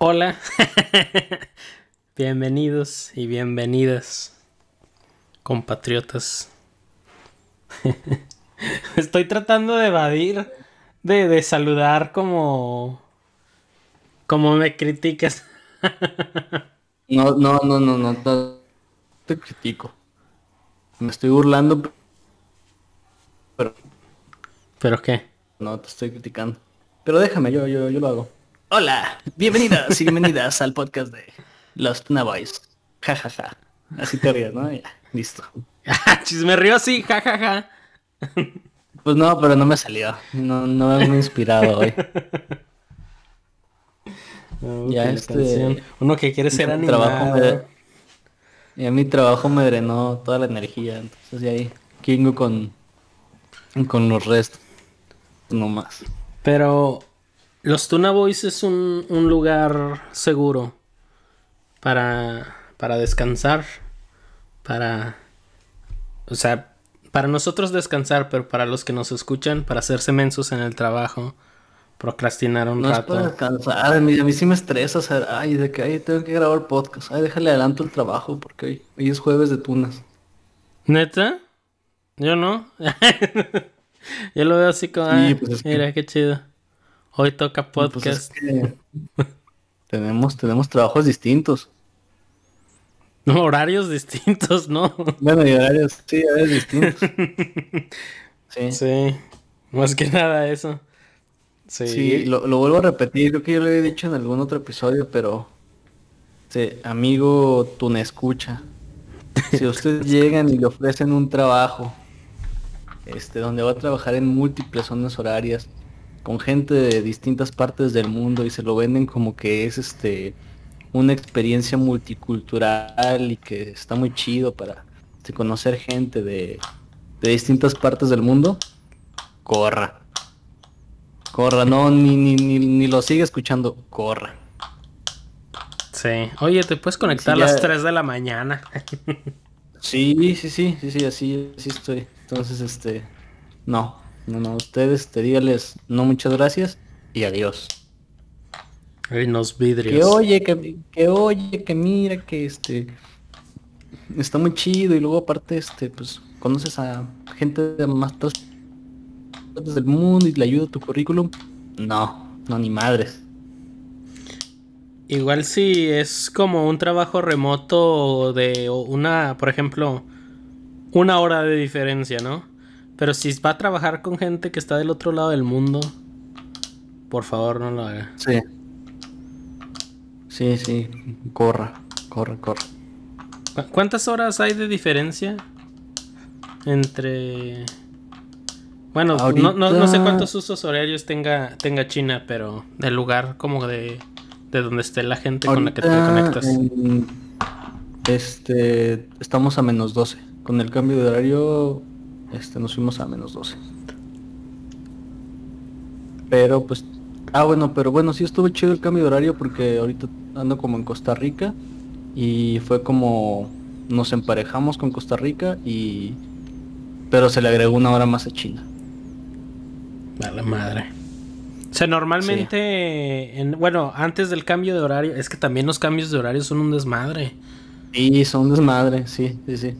Hola, bienvenidos y bienvenidas, compatriotas. Estoy tratando de evadir, de, saludar como, como me criticas. no, no, no, no, no, te critico. Me estoy burlando, pero... ¿Pero qué? No, te estoy criticando. Pero déjame, yo, yo, yo lo hago. Hola, bienvenidas y bienvenidas al podcast de Los Tuna Boys. Ja, ja, ja. Así te rías, ¿no? Ya, listo. me río así, ja, ja, ja. Pues no, pero no me salió. No, no me he inspirado hoy. ya este... Uno que quiere ser animado. Y a mi trabajo me drenó toda la energía. Entonces ya ahí kingo con, con los restos. No más. Pero los Tuna Boys es un, lugar seguro para, para descansar, para, o sea, para nosotros descansar, pero para los que nos escuchan, para hacerse mensos en el trabajo, procrastinar un no rato. Es descansar, a mí, a mí sí me estresa, o sea, ay, de que ay, tengo que grabar podcast, ay, déjale adelanto el trabajo porque hoy, hoy es jueves de tunas. ¿Neta? Yo no. Yo lo veo así como, pues mira, qué chido. Hoy toca pues podcast. tenemos, tenemos trabajos distintos. No, horarios distintos, ¿no? Bueno, y horarios, sí, horarios distintos. sí. Sí, más que nada eso. Sí, lo, vuelvo a repetir, creo que yo lo he dicho en algún otro episodio, pero sí, amigo Tune escucha. Si ustedes llegan y le ofrecen un trabajo, este, donde va a trabajar en múltiples zonas horarias, con gente de distintas partes del mundo y se lo venden como que es este una experiencia multicultural y que está muy chido para este, conocer gente de, de distintas partes del mundo, corra. Corra, no, ni, ni, ni, lo sigue escuchando, corra. Sí. Oye, ¿te puedes conectar a las 3 de la mañana? sí, sí, sí, sí, sí, así, así estoy. Entonces, este, no, no, no, ustedes te dígales no muchas gracias y adiós. Ay, nos vidrios. Que oye, que, que oye, que mira, que este está muy chido y luego aparte este pues conoces a gente de más partes del mundo y le ayuda tu currículum. No, no ni madres. Igual si es como un trabajo remoto de una, por ejemplo, una hora de diferencia, ¿no? Pero si va a trabajar con gente que está del otro lado del mundo, por favor no lo haga. Sí. Sí, sí. Corra, corra, corra. ¿Cuántas horas hay de diferencia entre... Bueno, no, sé cuántos usos horarios tenga, tenga China, pero del lugar como de, de donde esté la gente con la que te conectas. este, estamos a menos 12. Con el cambio de horario este, nos fuimos a menos 12. Pero pues... Ah, bueno, pero bueno, sí estuvo chido el cambio de horario porque ahorita ando como en Costa Rica y fue como nos emparejamos con Costa Rica y pero se le agregó una hora más a China. A la madre. O sea, normalmente, en, bueno, antes del cambio de horario, es que también los cambios de horario son un desmadre. Sí, son un desmadre, sí, sí, sí.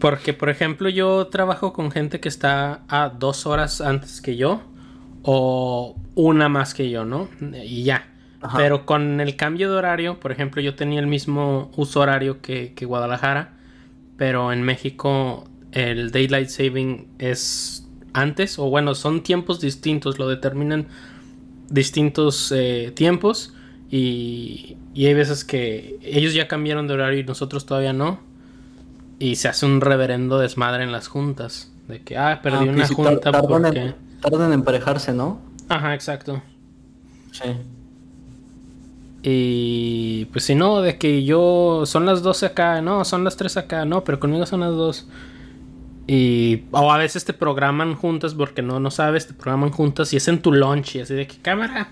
Porque, por ejemplo, yo trabajo con gente que está a dos horas antes que yo o una más que yo, ¿no? Y ya. Pero con el cambio de horario, por ejemplo, yo tenía el mismo uso horario que, Guadalajara, pero en México el Daylight Saving es antes, o bueno, son tiempos distintos, lo determinan distintos eh, tiempos y, y hay veces que ellos ya cambiaron de horario y nosotros todavía no. Y se hace un reverendo desmadre en las juntas. De que, ah, perdí ah, una junta tardan porque... En, tardan en emparejarse, ¿no? Ajá, exacto. Sí. Y pues si no, de que yo son las 12 acá, no, son las 3 acá, no, pero conmigo son las 2. Y o a veces te programan juntas porque no no sabes, te programan juntas y es en tu lunch y así de que cámara.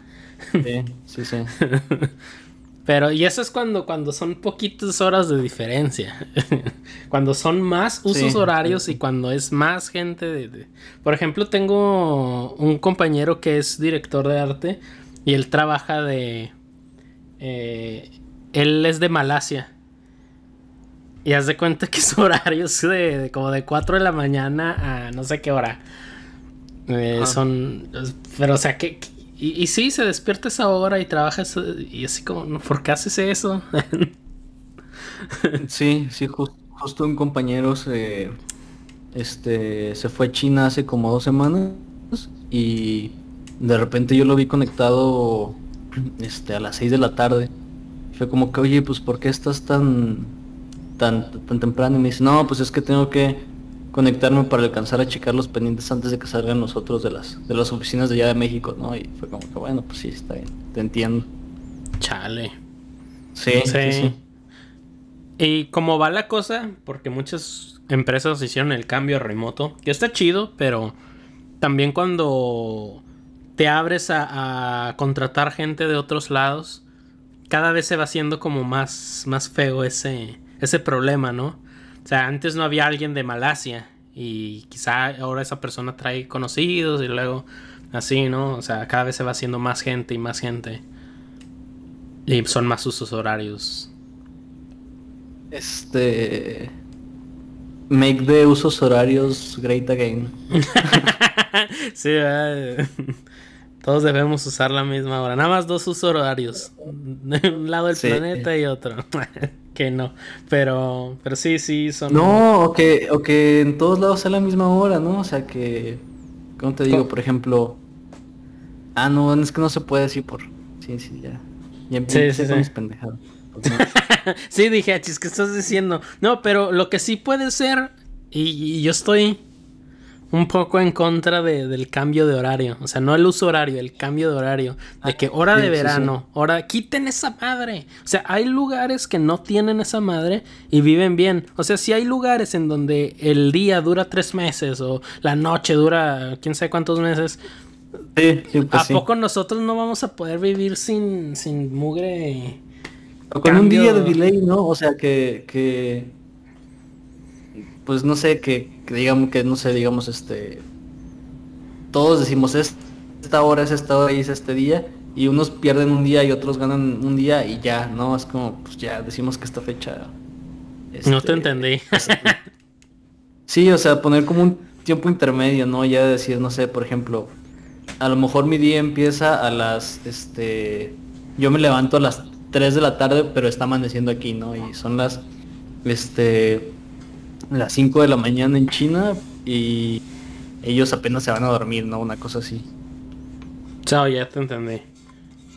Sí, sí, sí. Pero, y eso es cuando, cuando son poquitas horas de diferencia. cuando son más usos horarios y cuando es más gente de, Por ejemplo, tengo un compañero que es director de arte y él trabaja de... eh, él es de Malasia. Y haz de cuenta que su horario es de, como de 4 de la mañana a no sé qué hora. Eh, son. Pero, o sea, que. Y, y, sí, se despierta esa hora y trabaja y así como, ¿por qué haces eso? sí, sí, justo un compañero se, este, se fue a China hace como dos semanas y de repente yo lo vi conectado este, a las 6 de la tarde. Fue como que, oye, pues ¿por qué estás tan, tan, tan temprano? Y me dice, no, pues es que tengo que conectarme para alcanzar a checar los pendientes antes de que salgan nosotros de las, de las oficinas de allá de México, ¿no? Y fue como que, bueno, pues sí, está bien, te entiendo. Chale. Sí, sí, sí. Y como va la cosa, porque muchas empresas hicieron el cambio a remoto, que está chido, pero también cuando te abres a, contratar gente de otros lados, cada vez se va haciendo como más, más feo ese, ese problema, ¿no? O sea, antes no había alguien de Malasia y quizá ahora esa persona trae conocidos y luego así, ¿no? O sea, cada vez se va haciendo más gente y más gente. Y son más usos horarios. Este... Make the usos horarios great again. sí, todos debemos usar la misma hora. Nada más dos usos horarios. De un lado del planeta y otro. que no. Pero, pero sí, sí, son. No, o que, o que en todos lados sea la misma hora, ¿no? O sea que. ¿Cómo te digo? Por ejemplo. Ah, no, es que no se puede decir por. Sí, sí, ya. Ya empecé sí, sí, con mis pendejadas. sí, dije, achis, ¿qué estás diciendo? No, pero lo que sí puede ser, y, yo estoy un poco en contra de, del cambio de horario. O sea, no el uso horario, el cambio de horario. De que hora de verano, hora, quiten esa madre. O sea, hay lugares que no tienen esa madre y viven bien. O sea, si hay lugares en donde el día dura tres meses o la noche dura quién sabe cuántos meses. Sí, pues ¿A poco nosotros no vamos a poder vivir sin, sin mugre con un día de delay, ¿no? O sea, que, que pues no sé, que, digamos, que no sé, digamos, este, todos decimos esta hora es esta hora y es este día, y unos pierden un día y otros ganan un día y ya, ¿no? Es como, pues ya decimos que esta fecha... no te este, entendí. sí, o sea, poner como un tiempo intermedio, ¿no? Ya decir, no sé, por ejemplo, a lo mejor mi día empieza a las, este, yo me levanto a las 3 de la tarde, pero está amaneciendo aquí, ¿no? Y son las, este, las 5 de la mañana en China y ellos apenas se van a dormir, ¿no? Una cosa así. Chao, ya te entendí.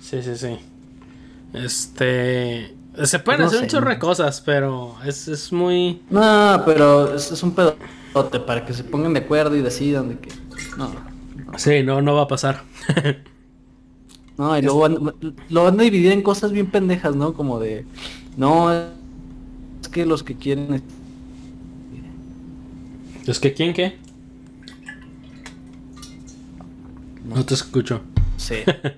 Sí, sí, sí. Este... Se pueden hacer un chorro de cosas, pero es, es muy... No, pero es, es un pedote para que se pongan de acuerdo y decidan de que... No. Sí, no, no va a pasar. No, y luego lo van a dividir en cosas bien pendejas, ¿no? Como de, no, es que los que quieren... ¿Los que quieren qué? No, te escucho. Sí.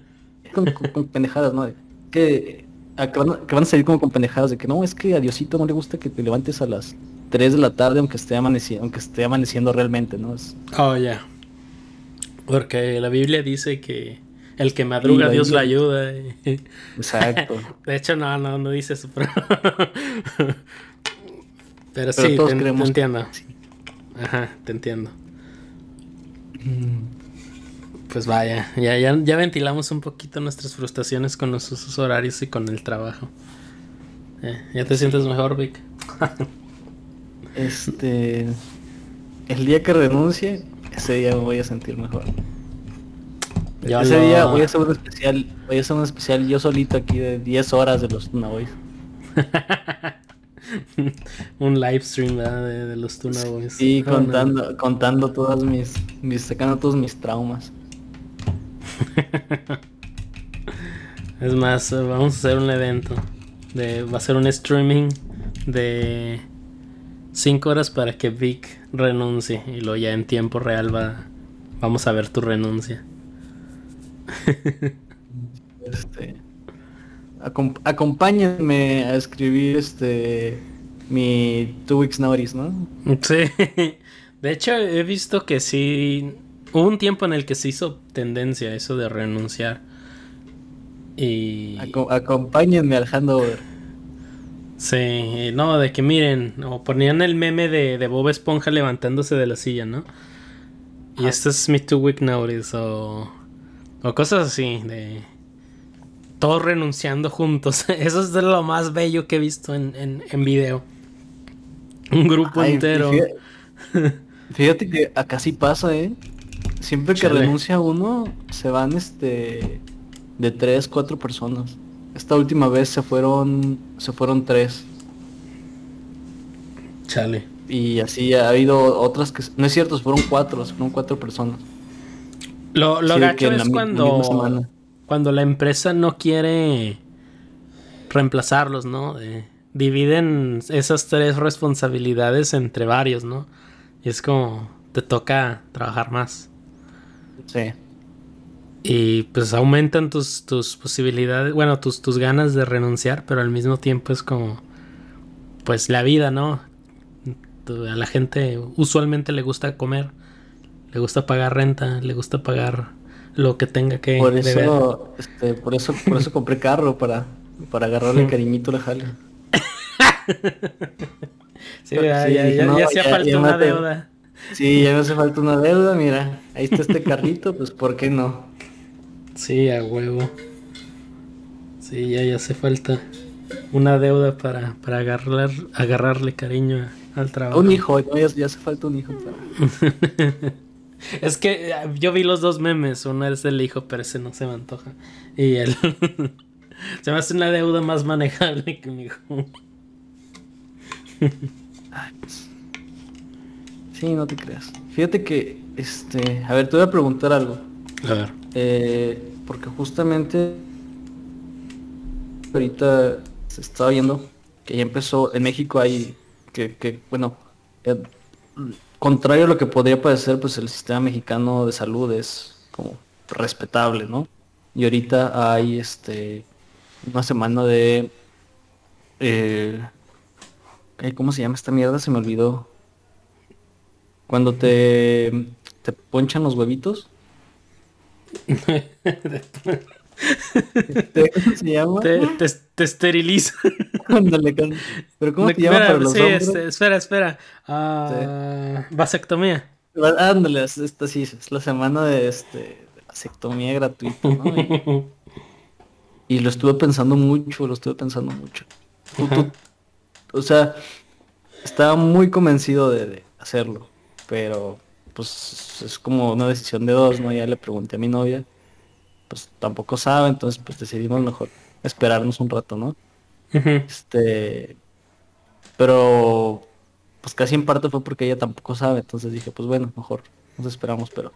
con, pendejadas, ¿no? Que, que, van, a salir como con pendejadas de que no, es que a Diosito no le gusta que te levantes a las 3 de la tarde aunque esté amaneciendo, aunque esté amaneciendo realmente, ¿no? Es... Oh, ya. Porque la Biblia dice que el que madruga, Dios lo ayuda. Exacto. De hecho, no, no, no dice eso, pero. pero, sí, te, entiendo. Ajá, te entiendo. Pues vaya, ya, ya, ya ventilamos un poquito nuestras frustraciones con los usos horarios y con el trabajo. Eh, ¿Ya te sientes mejor, Vic? este. El día que renuncie, ese día me voy a sentir mejor. Ese día voy a hacer un especial, voy a hacer un especial yo solito aquí de 10 horas de los Tuna Boys. un live stream De, los Tuna Boys. Sí, contando, contando todas mis, mis, sacando todos mis traumas. es más, vamos a hacer un evento. De, va a ser un streaming de 5 horas para que Vic renuncie. Y luego ya en tiempo real va, vamos a ver tu renuncia. este, acompáñenme a escribir este mi Two Weeks Notice, ¿no? Sí. De hecho, he visto que sí. Hubo un tiempo en el que se hizo tendencia eso de renunciar. Y... acompáñenme al handover. Sí, no, de que miren, o ponían el meme de, de Bob Esponja levantándose de la silla, ¿no? Y este es mi two week notice, o, o cosas así, de todos renunciando juntos. Eso es de lo más bello que he visto en, en, en video. Un grupo entero. Fíjate, que acá sí pasa, ¿eh? Siempre que renuncia uno, se van este de tres, cuatro personas. Esta última vez se fueron, se fueron tres. Chale. Y así ha habido otras que... No es cierto, fueron cuatro, fueron cuatro personas. Lo, lo gacho es cuando, cuando la empresa no quiere reemplazarlos, ¿no? dividen esas tres responsabilidades entre varios, ¿no? Y es como, te toca trabajar más. Sí. Y pues aumentan tus, tus posibilidades, bueno, tus, tus ganas de renunciar, pero al mismo tiempo es como, pues la vida, ¿no? A la gente usualmente le gusta comer, le gusta pagar renta, le gusta pagar lo que tenga que por eso este, por eso por eso compré carro para para agarrarle cariñito a la jale sí, ya, ya, hacía falta una deuda sí ya me hace falta una deuda mira ahí está este carrito pues por qué no Sí, a huevo. Sí, ya, ya hace falta una deuda para, para agarrar, agarrarle cariño al trabajo. Un hijo, ya, hace falta un hijo. es que ah, yo vi los dos memes, uno es el hijo, pero ese no se me antoja. Y él se me hace una deuda más manejable que mi hijo. Pues. Sí, no te creas. Fíjate que, este, a ver, te voy a preguntar algo. A ver. Eh, porque justamente ahorita se estaba viendo que ya empezó en México hay que, bueno, eh, contrario a lo que podría parecer, pues el sistema mexicano de salud es como respetable, ¿no? Y ahorita hay este una semana de eh, ¿cómo se llama esta mierda? Se me olvidó. Cuando te te ponchan los huevitos. ¿Cómo se llama? Te, te, esteriliza. Pero ¿cómo se llama para los sí, este, espera, espera. Uh, vasectomía. Ándale, esta sí, es la semana de este vasectomía gratuita, ¿no? Y, lo estuve pensando mucho, lo estuve pensando mucho. o sea, estaba muy convencido de hacerlo, pero pues es como una decisión de dos, ¿no? Ya le pregunté a mi novia, pues tampoco sabe, entonces pues decidimos mejor esperarnos un rato, ¿no? Este, pero pues casi en parte fue porque ella tampoco sabe, entonces dije, pues bueno, mejor nos esperamos, pero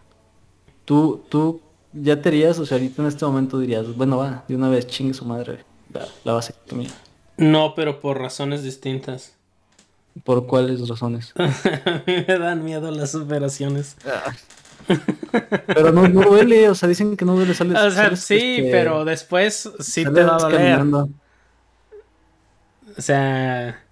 tú, tú ya te dirías, o sea, ahorita en este momento dirías, bueno, va, de una vez chingue su madre la, la vasectomía. No, pero por razones distintas. ¿Por cuáles razones? a mí me dan miedo las operaciones. Pero no, duele, o sea, dicen que no duele. Sales, o sea, sí, este, pero después sí te va a doler. O sea,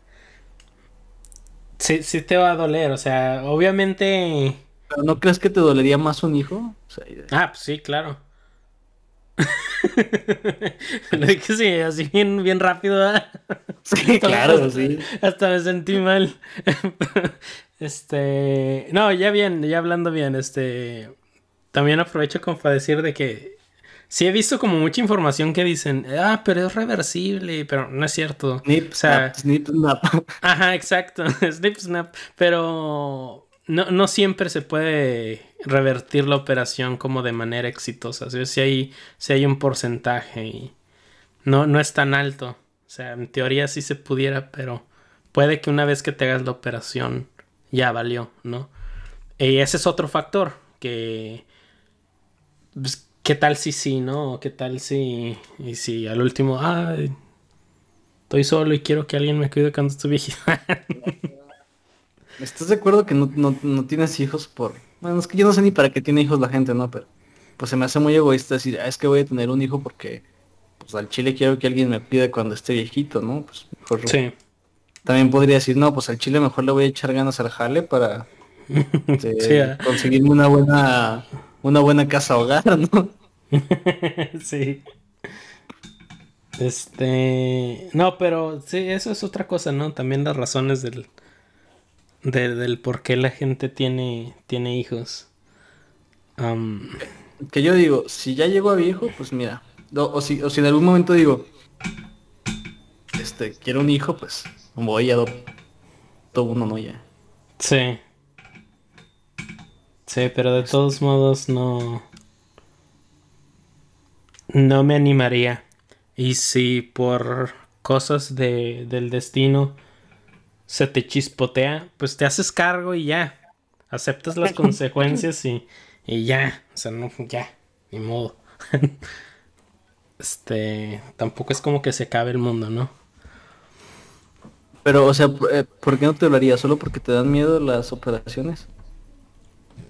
sí, sí te va a doler, o sea, obviamente... ¿Pero no crees que te dolería más un hijo? Ah, pues sí, claro. Lo dije sí, así bien, bien rápido. Sí, claro, sí. Hasta me sentí mal. este. No, ya bien, ya hablando bien, este. También aprovecho para decir de que. Sí he visto como mucha información que dicen, ah, pero es reversible, pero no es cierto. Snip, o sea, snip, snap. Ajá, exacto, snip, snap. Pero no, no siempre se puede revertir la operación como de manera exitosa. Si hay, hay un porcentaje y no, no es tan alto. O sea, en teoría sí se pudiera, pero puede que una vez que te hagas la operación ya valió, ¿no? Y ese es otro factor, que... Pues, ¿Qué tal si sí, no? ¿Qué tal si... Y si al último, ah, estoy solo y quiero que alguien me cuide cuando estoy viejito. ¿Estás de acuerdo que no, no, tienes hijos por... Bueno, es que yo no sé ni para qué tiene hijos la gente, ¿no? Pero pues se me hace muy egoísta decir, ah, es que voy a tener un hijo porque pues al chile quiero que alguien me pida cuando esté viejito, ¿no? Pues mejor... Sí. También podría decir, no, pues al chile mejor le voy a echar ganas al jale para este, ah. conseguirme una buena una buena casa hogar, ¿no? sí. Este. No, pero sí, eso es otra cosa, ¿no? También las razones del. Del por qué la gente tiene, tiene hijos. Que yo digo, si ya llego a viejo, pues mira. O, si, o si en algún momento digo. Este, quiero un hijo, pues voy a adopto uno, ¿no? Ya. Sí. Sí, pero de todos modos no. No me animaría. Y si por cosas de, del destino se te chispotea, pues te haces cargo y ya. Aceptas las consecuencias y, y ya. O sea, no, ya. Ni modo. este. Tampoco es como que se acabe el mundo, ¿no? Pero, o sea, eh, ¿por qué no te hablaría? ¿Solo porque te dan miedo las operaciones?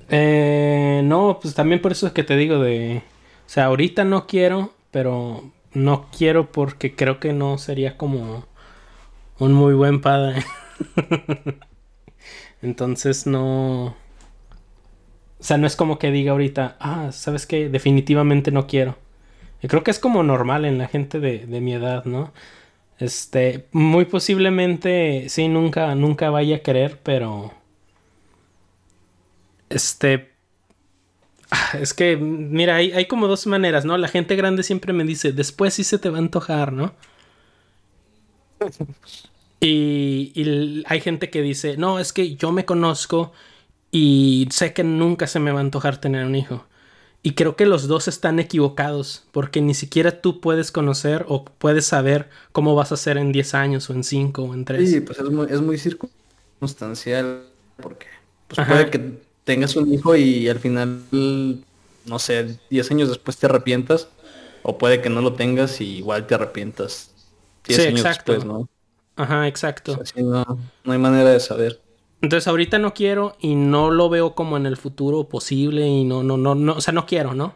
Eh, no, pues también por eso es que te digo de... O sea, ahorita no quiero, pero no quiero porque creo que no sería como un muy buen padre. Entonces no... O sea, no es como que diga ahorita, ah, ¿sabes qué? Definitivamente no quiero. Y creo que es como normal en la gente de, de mi edad, ¿no? Este, muy posiblemente sí, nunca, nunca vaya a querer, pero... Este, es que, mira, hay, como dos maneras, ¿no? La gente grande siempre me dice, después sí se te va a antojar, ¿no? Y, y, hay gente que dice, no, es que yo me conozco y sé que nunca se me va a antojar tener un hijo. Y creo que los dos están equivocados, porque ni siquiera tú puedes conocer o puedes saber cómo vas a ser en 10 años o en 5 o en 3. Sí, pues es muy, es muy circunstancial, porque pues puede que tengas un hijo y al final, no sé, 10 años después te arrepientas, o puede que no lo tengas y igual te arrepientas 10 años después, ¿no? Ajá, exacto. no, no hay manera de saber. Entonces ahorita no quiero y no lo veo como en el futuro posible y no, no, no, no, o sea, no quiero, ¿no?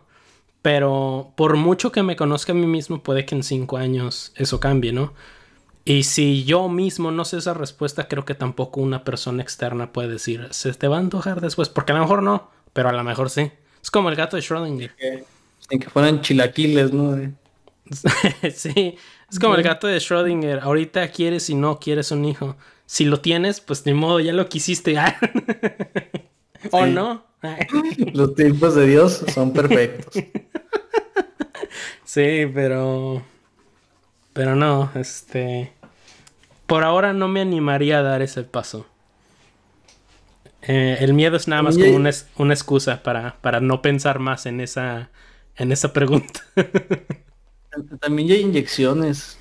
Pero por mucho que me conozca a mí mismo, puede que en cinco años eso cambie, ¿no? Y si yo mismo no sé esa respuesta, creo que tampoco una persona externa puede decir, se te va a antojar después, porque a lo mejor no, pero a lo mejor sí. Es como el gato de Schrödinger. En que fueran chilaquiles, ¿no? sí, es como el gato de Schrödinger. Ahorita quieres y no quieres un hijo. Si lo tienes, pues ni modo, ya lo quisiste. ¿O no? Los tiempos de Dios son perfectos. sí, pero... Pero no, este por ahora no me animaría a dar ese paso. Eh, el miedo es nada más como una, una excusa para, para, no pensar más en esa, en esa pregunta. También hay inyecciones.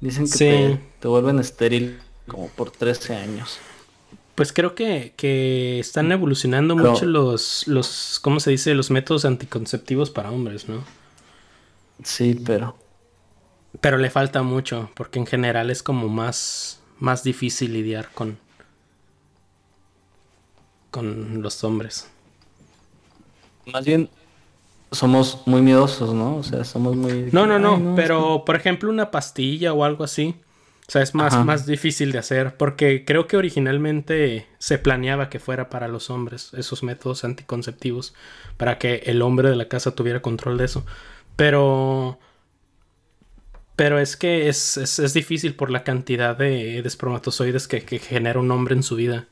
Dicen que te, vuelven estéril como por 13 años. Pues creo que, que están evolucionando mucho los, los, ¿cómo se dice? Los métodos anticonceptivos para hombres, ¿no? Sí, pero pero le falta mucho, porque en general es como más, más difícil lidiar con, con los hombres. Más bien somos muy miedosos, ¿no? O sea, somos muy... No, no, no, pero por ejemplo una pastilla o algo así. O sea, es más, más difícil de hacer porque creo que originalmente se planeaba que fuera para los hombres esos métodos anticonceptivos para que el hombre de la casa tuviera control de eso. Pero pero es que es, es, difícil por la cantidad de, espermatozoides que, genera un hombre en su vida.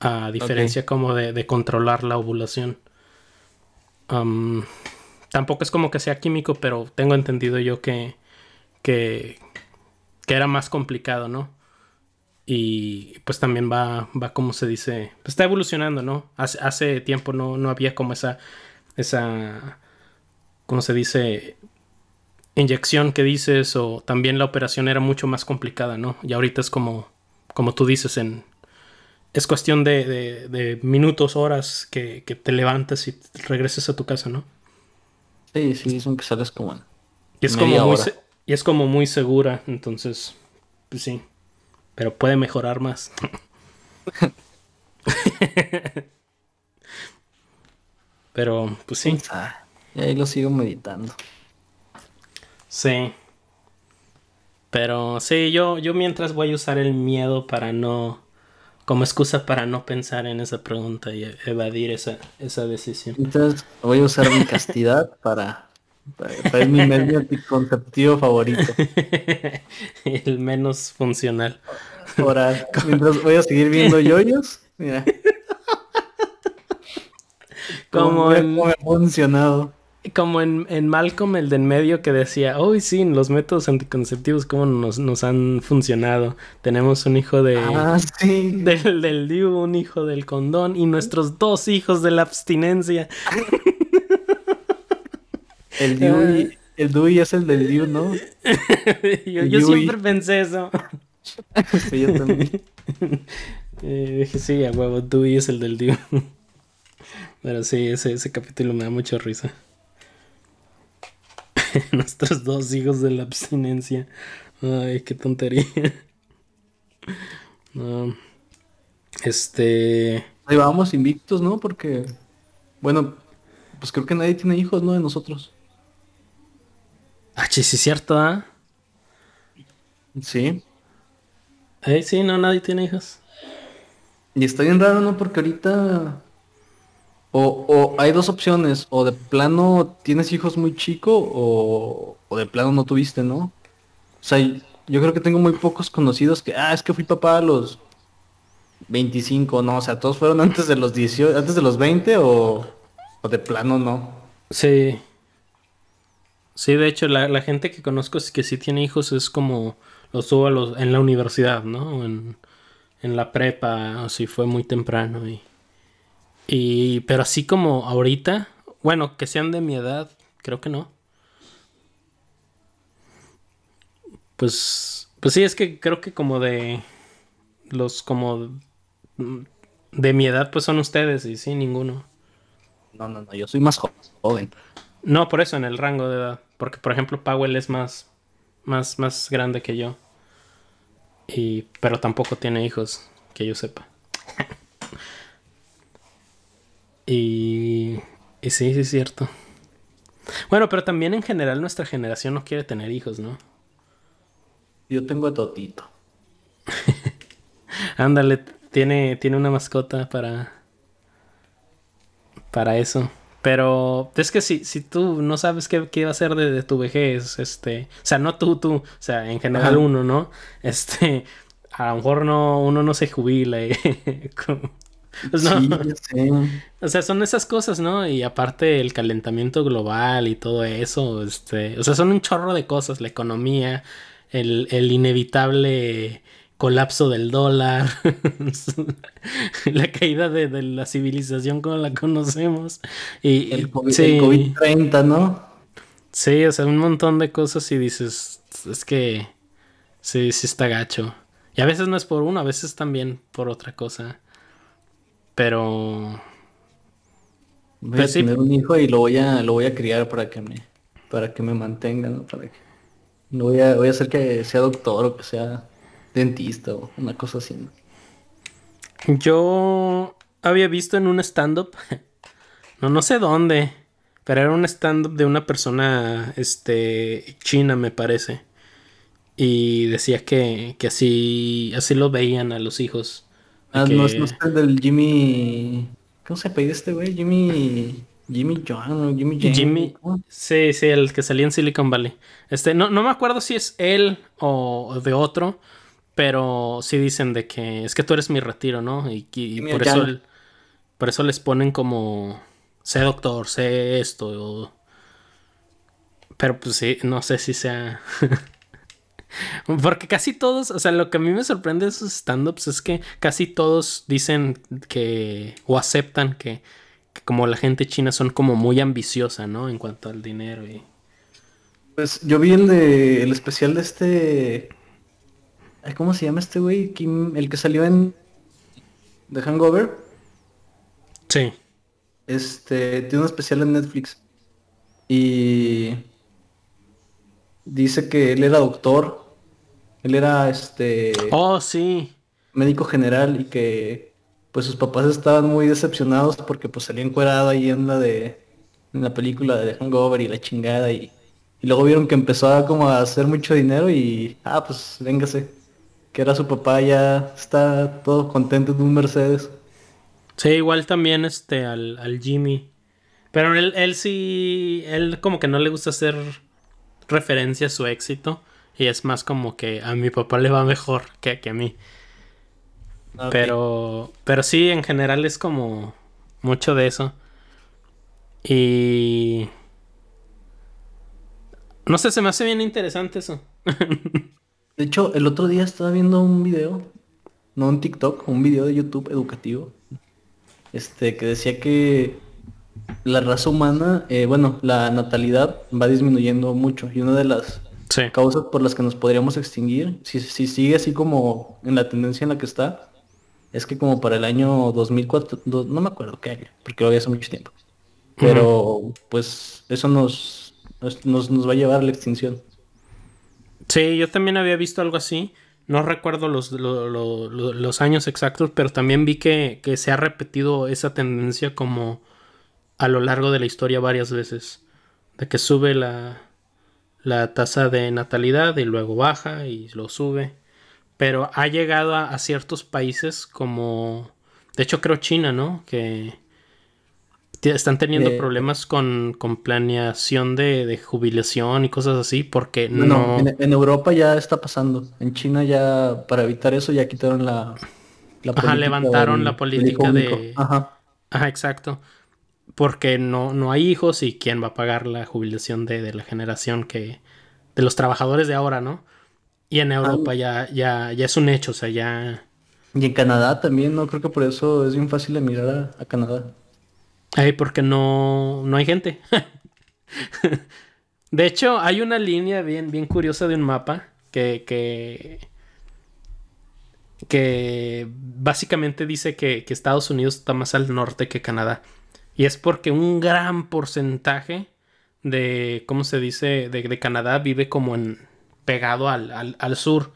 A diferencia como de, controlar la ovulación. Tampoco es como que sea químico, pero tengo entendido yo que, que, que era más complicado, ¿no? Y pues también va, va como se dice, pues está evolucionando, ¿no? Hace, hace tiempo no, no había como esa, esa, ¿cómo se dice? inyección que dices o también la operación era mucho más complicada, ¿no? Y ahorita es como, como tú dices, en, es cuestión de, de, minutos, horas que, que, te levantas y regreses a tu casa, ¿no? Sí, sí, dicen que sales como y es como muy y es como muy segura, entonces, pues sí, pero puede mejorar más. pero, pues sí. Y ahí lo sigo meditando. Sí. Pero sí, yo, yo mientras voy a usar el miedo para no. Como excusa para no pensar en esa pregunta y evadir esa, esa decisión. Entonces voy a usar mi castidad para Es mi medio anticonceptivo favorito. El menos funcional. Ahora, mientras voy a seguir viendo yoyos, mira. Como en... ha funcionado. Como en, en, Malcolm, el de en medio que decía, hoy sí, los métodos anticonceptivos, cómo nos, nos, han funcionado. Tenemos un hijo de, ah, sí. del, del DIU, un hijo del condón y nuestros dos hijos de la abstinencia. el DIU, el DUI es el del DIU, ¿no? yo, yo siempre pensé eso. sí, yo también. Eh, dije, sí, a huevo, Dewey es el del DIU. Pero sí, ese, ese capítulo me da mucha risa. Nuestros dos hijos de la abstinencia. Ay, qué tontería. Este. Ahí vamos invictos, ¿no? Porque. Bueno, pues creo que nadie tiene hijos, ¿no? De nosotros. Ah, sí, sí, cierto, ¿ah? Sí. Eh, sí, no, nadie tiene hijos. Y está bien raro, ¿no? Porque ahorita o, hay dos opciones, o de plano tienes hijos muy chico o, de plano no tuviste, ¿no? O sea, yo creo que tengo muy pocos conocidos que, ah, es que fui papá a los 25, no, o sea, todos fueron antes de los 18, antes de los 20 o, de plano no. Sí. Sí, de hecho, la, gente que conozco que sí tiene hijos es como los tuvo en la universidad, ¿no? En, en la prepa, o si fue muy temprano y... Y, pero así como ahorita, bueno, que sean de mi edad, creo que no. Pues, pues sí, es que creo que como de los como de mi edad, pues son ustedes y sí, ninguno. No, no, no, yo soy más joven. No, por eso en el rango de edad, porque por ejemplo Powell es más, más, más grande que yo. Y, pero tampoco tiene hijos, que yo sepa. Y, y sí, sí es cierto. Bueno, pero también en general nuestra generación no quiere tener hijos, ¿no? Yo tengo a Totito. Ándale, tiene, tiene una mascota para. para eso. Pero es que si, si tú no sabes qué, qué va a ser de, tu vejez, este. O sea, no tú, tú. O sea, en general uno, ¿no? Este. A lo mejor no, uno no se jubila. y Pues o sea, son esas cosas, ¿no? Y aparte el calentamiento global y todo eso, este, o sea, son un chorro de cosas, la economía, el, inevitable colapso del dólar, la caída de, la civilización como la conocemos. Y, el COVID-30, ¿no? Sí, o sea, un montón de cosas y dices, es que sí, sí está gacho. Y a veces no es por uno, a veces también por otra cosa. Pero. Voy a pues tener un hijo y lo voy a, lo voy a criar para que me, para que me mantenga, ¿no? Para que. No voy a, voy a hacer que sea doctor o que sea dentista o una cosa así. Yo había visto en un stand-up, no, no sé dónde, pero era un stand-up de una persona, este, china me parece. Y decía que, que así, así lo veían a los hijos Ah, no, es el del Jimmy. ¿Cómo se pide este güey? Jimmy. Jimmy John o Jimmy James. Jimmy. Sí, sí, el que salía en Silicon Valley. Este, no, no me acuerdo si es él o de otro. Pero sí dicen de que es que tú eres mi retiro, ¿no? Y, por eso por eso les ponen como sé doctor, sé esto. Pero pues sí, no sé si sea Porque casi todos, o sea, lo que a mí me sorprende de esos stand-ups es que casi todos dicen que, o aceptan que, como la gente china son como muy ambiciosa, ¿no? En cuanto al dinero y... Pues yo vi el de, el especial de este... ¿Cómo se llama este güey? El que salió en The Hangover. Sí. Este, tiene un especial en Netflix. Y dice que él era doctor, él era este... Oh, sí. Médico general y que pues sus papás estaban muy decepcionados porque pues salía encuerado ahí en la de en la película de Hangover y la chingada y, y luego vieron que empezó a como a hacer mucho dinero y ah pues véngase que era su papá ya está todo contento de un Mercedes sí igual también este al, al Jimmy Pero él, él sí, él como que no le gusta hacer referencia a su éxito. Y es más como que a mi papá le va mejor que, que a mí. Pero, pero sí, en general es como mucho de eso. Y... No sé, se me hace bien interesante eso. de hecho, el otro día estaba viendo un video, no un TikTok, un video de YouTube educativo, este, que decía que la raza humana, eh, bueno, la natalidad va disminuyendo mucho y una de las causas por las que nos podríamos extinguir, si, si sigue así como en la tendencia en la que está, es que como para el año 2004, no me acuerdo qué año, porque lo había hace mucho tiempo, pero pues eso nos, nos, nos va a llevar a la extinción. Sí, yo también había visto algo así. No recuerdo los, los, años exactos, pero también vi que, que, se ha repetido esa tendencia como a lo largo de la historia varias veces. De que sube la, la tasa de natalidad y luego baja y lo sube. Pero ha llegado a, ciertos países como... De hecho creo China, ¿no? Que están teniendo eh, problemas con, con planeación de, jubilación y cosas así porque no... En, Europa ya está pasando. En China ya, para evitar eso, ya quitaron la... la Ajá, levantaron la política de... Ajá. Ajá, exacto porque no, no hay hijos y quién va a pagar la jubilación de, de, la generación que de los trabajadores de ahora, ¿no? Y en Europa ya, ya, ya es un hecho, o sea, ya... Y en Canadá también, ¿no? Creo que por eso es bien fácil de mirar a, Canadá. Ay, porque no, no hay gente. de hecho, hay una línea bien, bien curiosa de un mapa que, que, que básicamente dice que, que Estados Unidos está más al norte que Canadá. Y es porque un gran porcentaje de, ¿cómo se dice?, de, Canadá vive como en pegado al, sur.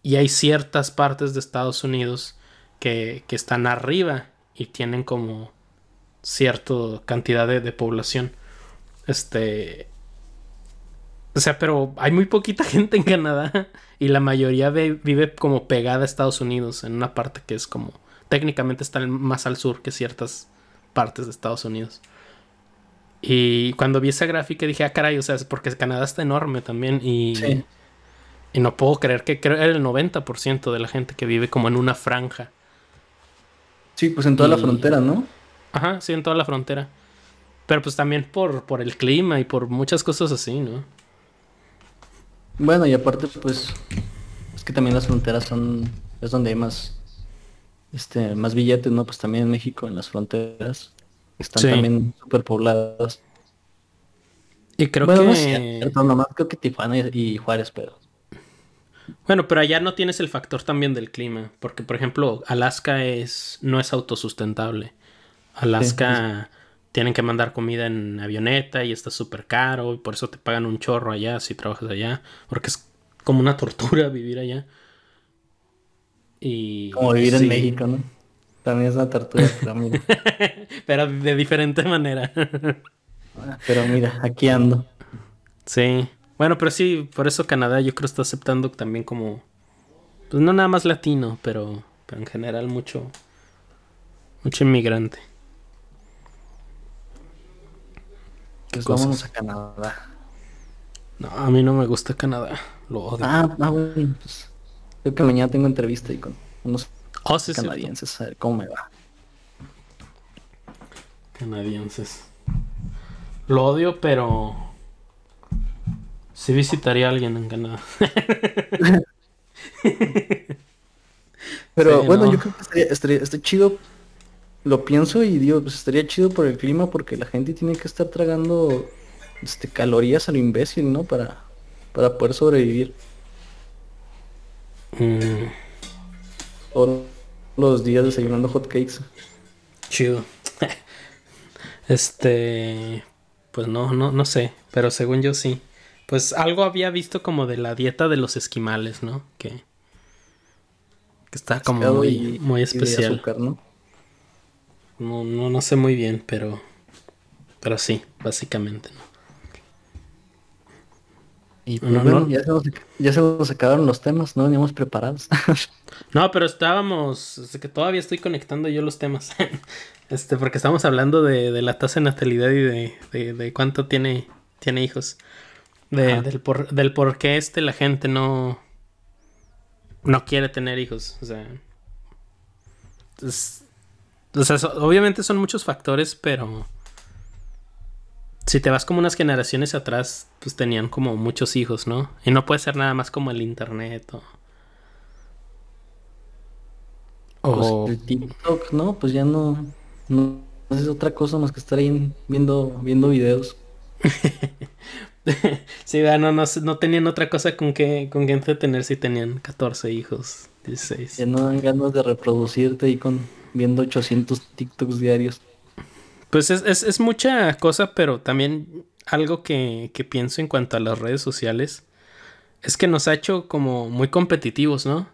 Y hay ciertas partes de Estados Unidos que, que están arriba y tienen como cierta cantidad de, población. Este... O sea, pero hay muy poquita gente en Canadá y la mayoría vive como pegada a Estados Unidos, en una parte que es como técnicamente está más al sur que ciertas partes de Estados Unidos. Y cuando vi esa gráfica dije, ah, caray, o sea, porque Canadá está enorme también y, y no puedo creer que creo era el 90% de la gente que vive como en una franja. Sí, pues en toda la frontera, ¿no? Ajá, sí, en toda la frontera. Pero pues también por, por el clima y por muchas cosas así, ¿no? Bueno, y aparte, pues, es que también las fronteras son, es donde hay más este, más billetes, ¿no? Pues también en México, en las fronteras, están también súper pobladas. Y creo que... nomás creo que Tijuana y Juárez, pero... Bueno, pero allá no tienes el factor también del clima, porque por ejemplo, Alaska es no es autosustentable. Alaska tienen que mandar comida en avioneta y está súper caro y por eso te pagan un chorro allá si trabajas allá, porque es como una tortura vivir allá. Como vivir en México, ¿no? También es una tortura, pero mira. pero de diferente manera. pero mira, aquí ando. Sí. Bueno, pero sí, por eso Canadá yo creo está aceptando también como. Pues no nada más latino, pero, pero en general mucho. Mucho inmigrante. Pues vámonos a Canadá. No, a mí no me gusta Canadá. Lo odio. Ah, ah bueno, pues Creo que mañana tengo entrevista y con unos oh, canadienses a ver cómo me va. Canadienses. Lo odio, pero sí visitaría a alguien en Canadá. pero bueno, yo creo que estaría, chido. Lo pienso y digo, pues estaría chido por el clima porque la gente tiene que estar tragando este, calorías a lo imbécil, ¿no? Para, para poder sobrevivir. Mm. Todos los días desayunando hotcakes. Chido. este. Pues no, no, no sé. Pero según yo sí. Pues algo había visto como de la dieta de los esquimales, ¿no? Que. Que está como muy, muy especial. ¿no? ¿no? No, no, sé muy bien, pero. Pero sí, básicamente, ¿no? Y pues, bueno, Ya, se nos, ya, se nos, acabaron los temas, no veníamos preparados. no, pero estábamos, es que todavía estoy conectando yo los temas. este, porque estamos hablando de, de la tasa de natalidad y de, de, de cuánto tiene, tiene hijos. del, por, del por qué este la gente no, no quiere tener hijos. O sea, o sea, obviamente son muchos factores, pero si te vas como unas generaciones atrás, pues tenían como muchos hijos, ¿no? Y no puede ser nada más como el internet o... Pues el TikTok, ¿no? Pues ya no, no, es otra cosa más que estar ahí viendo, viendo videos. sí, no, no, no tenían otra cosa con que, con que entretener si tenían 14 hijos, 16. Ya no dan ganas de reproducirte ahí con viendo 800 TikToks diarios. Pues es, mucha cosa, pero también algo que, pienso en cuanto a las redes sociales es que nos ha hecho como muy competitivos, ¿no?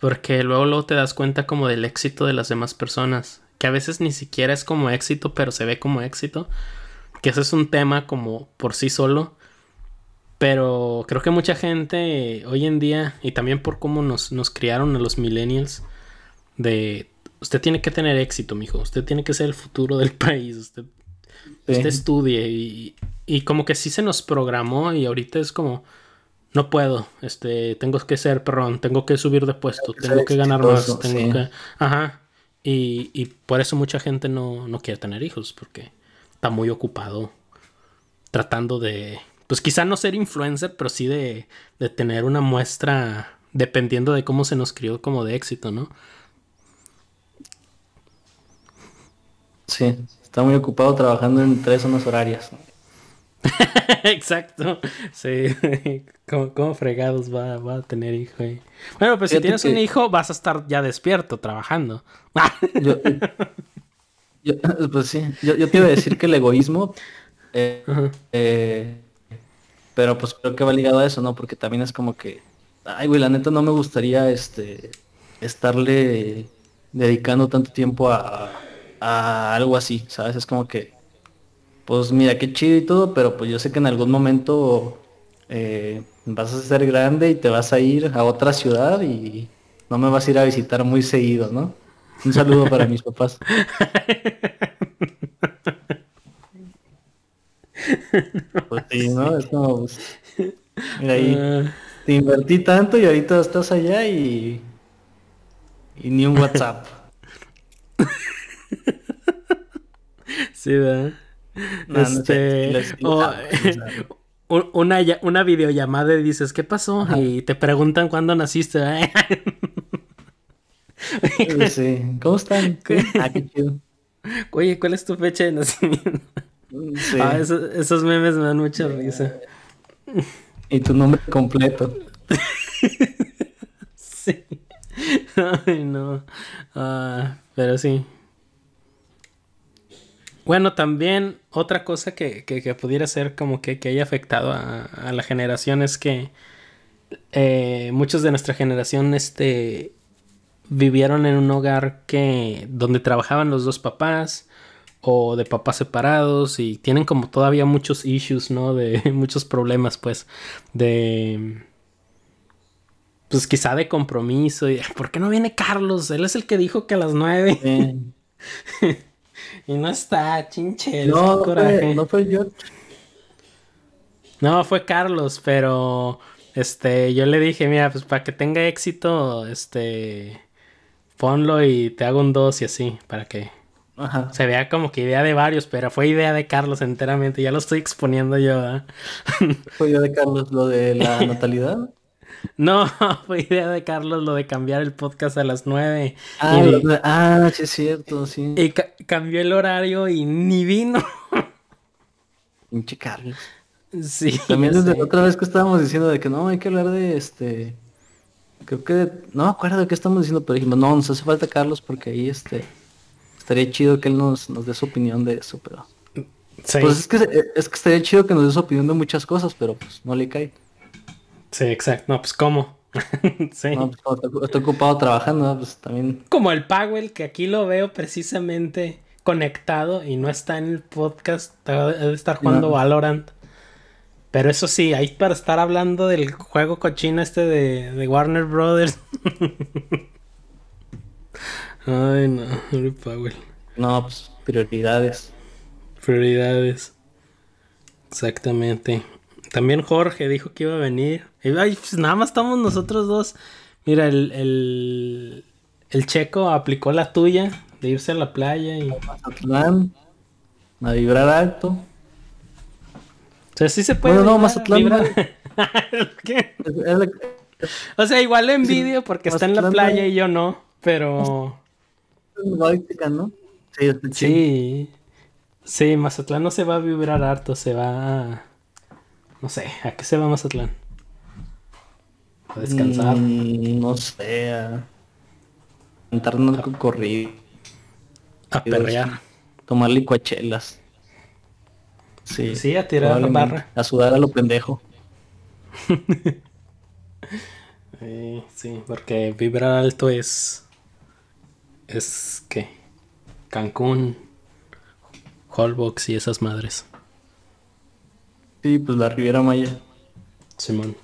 Porque luego, luego te das cuenta como del éxito de las demás personas, que a veces ni siquiera es como éxito, pero se ve como éxito, que ese es un tema como por sí solo. Pero creo que mucha gente hoy en día, y también por cómo nos, nos criaron a los millennials, de Usted tiene que tener éxito, mijo. Usted tiene que ser el futuro del país. Usted, estudie. Y, como que sí se nos programó y ahorita es como, no puedo. Este, tengo que ser perrón, tengo que subir de puesto, tengo que ganar más, tengo que... Ajá. Y, y, por eso mucha gente no, no quiere tener hijos, porque está muy ocupado tratando de, pues quizá no ser influencer, pero sí de, de tener una muestra, dependiendo de cómo se nos crió, como de éxito, ¿no? Sí, está muy ocupado trabajando en tres zonas horarias. Exacto, sí. ¿Cómo, fregados va, a tener hijo? Bueno, pues si tienes un hijo, vas a estar ya despierto trabajando. pues sí, yo, te iba a decir que el egoísmo, eh, eh, pero pues creo que va ligado a eso, ¿no? Porque también es como que, ay, güey, la neta no me gustaría este estarle dedicando tanto tiempo a, algo así, ¿sabes? Es como que, pues mira, qué chido y todo, pero pues yo sé que en algún momento eh, vas a ser grande y te vas a ir a otra ciudad y no me vas a ir a visitar muy seguido, ¿no? Un saludo para mis papás. Pues sí, ¿no? Es como, pues, mira ahí, te invertí tanto y ahorita estás allá y, y ni un WhatsApp. Sí, ¿verdad? este, una, una videollamada y dices, ¿qué pasó? Y te preguntan cuándo naciste. sí. ¿Cómo están? Ah. Oye, ¿cuál es tu fecha de nacimiento? Sí. Ah, esos, memes me dan mucha risa. Y tu nombre completo. sí. Ay, no. Ah, pero sí. Bueno, también otra cosa que, que, pudiera ser como que, que haya afectado a, la generación es que eh, muchos de nuestra generación este, vivieron en un hogar que donde trabajaban los dos papás o de papás separados y tienen como todavía muchos issues, ¿no? De muchos problemas, pues, de... Pues quizá de compromiso. Y, ¿Por qué no viene Carlos? Él es el que dijo que a las nueve. Y no está, chinche. No, fue, no fue yo. No, fue Carlos, pero este, yo le dije, mira, pues para que tenga éxito, este, ponlo y te hago un dos y así, para que se vea como que idea de varios, pero fue idea de Carlos enteramente, ya lo estoy exponiendo yo. ¿Fue idea de Carlos lo de la natalidad? No, fue idea de Carlos lo de cambiar el podcast a las nueve. Ah, ah sí es cierto, sí. Y cambió el horario y ni vino. Pinche Carlos. Sí. También desde la otra vez que estábamos diciendo de que no, hay que hablar de este. Creo que. No me acuerdo de qué estamos diciendo, pero dijimos, no, nos hace falta Carlos porque ahí este. Estaría chido que él nos, nos dé su opinión de eso, pero. Sí. Pues es que, es que estaría chido que nos dé su opinión de muchas cosas, pero pues no le cae. Sí, exacto. No, pues cómo. sí. No, pues estoy ocupado trabajando, pues también. Como el Powell, que aquí lo veo precisamente conectado y no está en el podcast, debe estar jugando Valorant. Pero eso sí, ahí para estar hablando del juego cochino este de, de Warner Brothers. Ay, no, Powell. No, pues prioridades. Prioridades. Exactamente. También Jorge dijo que iba a venir. Ay, pues nada más estamos nosotros dos. Mira, el, el, el checo aplicó la tuya de irse a la playa y. Mazatlán. A vibrar alto. O sea, sí se puede. No, no, Mazatlán. ¿Qué? o sea, igual le envidio porque está en la playa y yo no, pero. ¿no? Sí, sí. Sí, Mazatlán no se va a vibrar harto, se va. No sé, ¿a qué se va Mazatlán? A descansar. Mm, no sé, a cantar un corrido. A perrear. Tomar licuachelas. Sí, sí, a tirar la barra. A sudar a lo pendejo. sí, porque vibrar alto es. Es que. Cancún, Holbox y esas madres. Sí, pues la Riviera Maya. Simón.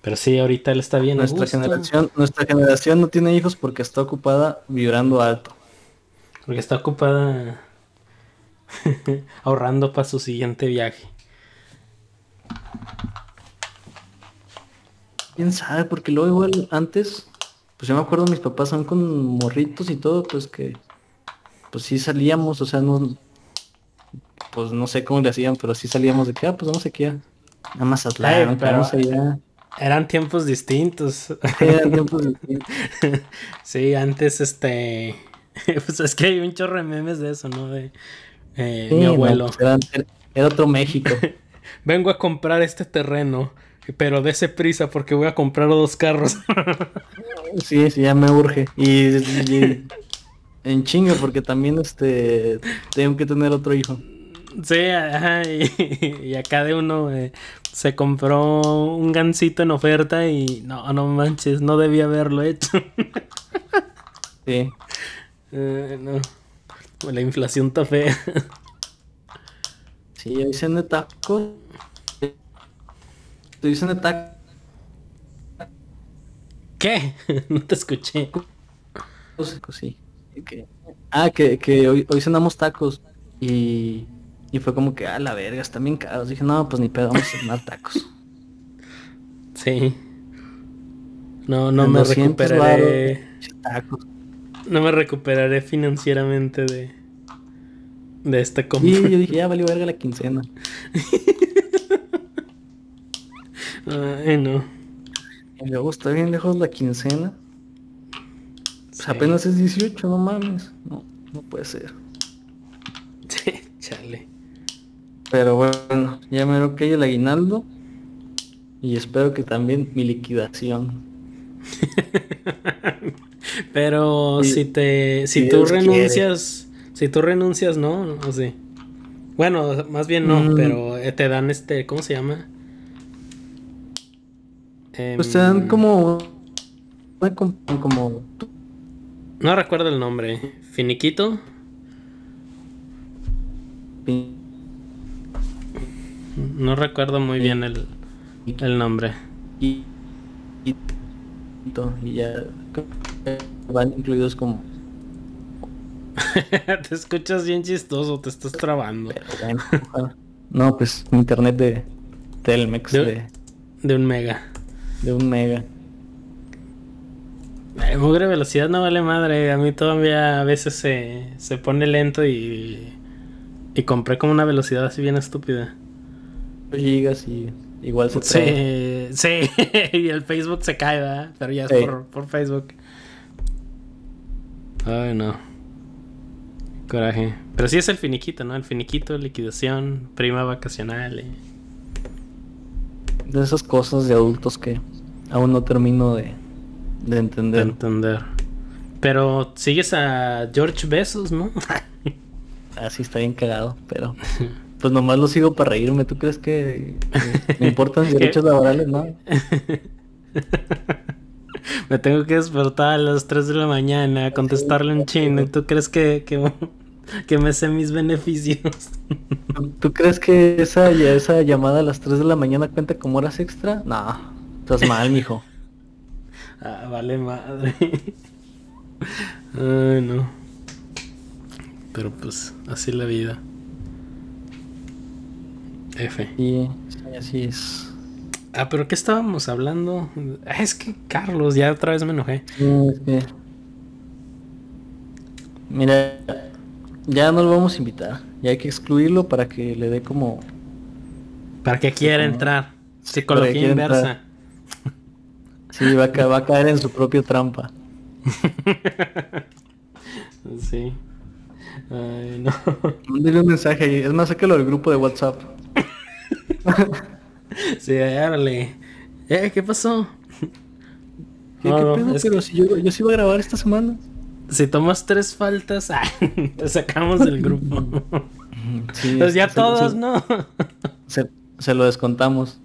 Pero sí, ahorita él está bien. Nuestra generación, nuestra generación no tiene hijos porque está ocupada vibrando alto. Porque está ocupada ahorrando para su siguiente viaje. Quién sabe, porque luego igual antes, pues yo me acuerdo mis papás son con morritos y todo, pues que pues sí salíamos, o sea, no pues no sé cómo le hacían, pero sí salíamos de que ah, pues vamos aquí a, a Mazatlán, pero allá. Eran tiempos distintos. Eran tiempos distintos. sí, antes este. Pues es que hay un chorro de memes de eso, ¿no? De eh, mi abuelo. Pues era, otro México. Vengo a comprar este terreno, pero dése prisa porque voy a comprar dos carros. sí, sí, ya me urge. Y, en chingo, porque también este tengo que tener otro hijo. Sí, ajá, y, acá de uno eh, se compró un gansito en oferta y no, no manches, no debía haberlo hecho. sí. Eh, no. La inflación está fea. Sí, ahí se de tacos. Te dicen de tacos. ¿Qué? no te escuché. Sí. Ah, que, que hoy, hoy cenamos tacos y y fue como que, ah, la verga, están bien caros. Dije, no, pues ni pedo, vamos a cenar tacos. Sí. No, no me recuperaré. Tacos. No me recuperaré financieramente de, de esta compra. Sí, yo dije, ya valió verga la quincena. Ay, no. Y luego está bien lejos la quincena. Pues apenas es 18, no mames. No, no puede ser. Chale. Pero bueno, ya me lo que el aguinaldo. Y espero que también mi liquidación. Pero si te. Si, tú renuncias. Si tú renuncias, ¿no? O sí. Bueno, más bien no, mm. pero eh, te dan este. ¿Cómo se llama? pues te dan em, como. Como. No recuerdo el nombre. ¿Finiquito? No recuerdo muy bien el, el nombre. Y, y, y ya van incluidos como te escuchas bien chistoso, te estás trabando. no, pues internet de Telmex de, de, un mega. De un mega. Ay, mugre velocidad no vale madre. A mí todavía a veces se, se pone lento y, y compré como una velocidad así bien estúpida gigas y igual se trae. Sí, sí, y el Facebook se cae, ¿verdad? Pero ya es por, por, Facebook. Ay, no. Coraje. Pero sí es el finiquito, ¿no? El finiquito, liquidación, prima vacacional. Eh. De esas cosas de adultos que aún no termino de, de entender. De entender. Pero sigues a George Besos, ¿no? Así está bien cagado, pero Pues nomás lo sigo para reírme. ¿Tú crees que, me importan derechos laborales, no? me tengo que despertar a las 3 de la mañana a contestarle en chino. ¿Tú crees que, que me sé mis beneficios. ¿Tú crees que esa, esa llamada a las 3 de la mañana cuenta como horas extra? No, estás mal, mijo. Ah, vale madre. Ay, no. Pero pues, así la vida. F. Sí, así es. Ah, pero ¿qué estábamos hablando? Ah, es que Carlos, ya otra vez me enojé. Mira, ya no lo vamos a invitar. Ya hay que excluirlo para que le dé como... Para que quiera entrar. Psicología inversa. Sí, va a, va a caer en su propia trampa. sí. Ay, no. Un mensaje ahí. Es más, sáquelo del grupo de WhatsApp. sí, árale. Eh, ¿qué pasó? ¿Qué, pedo? Pero si yo, yo sí iba a grabar esta semana. Si tomas tres faltas, ah, te sacamos del grupo. pues ya todos, ¿no? Se, se lo descontamos.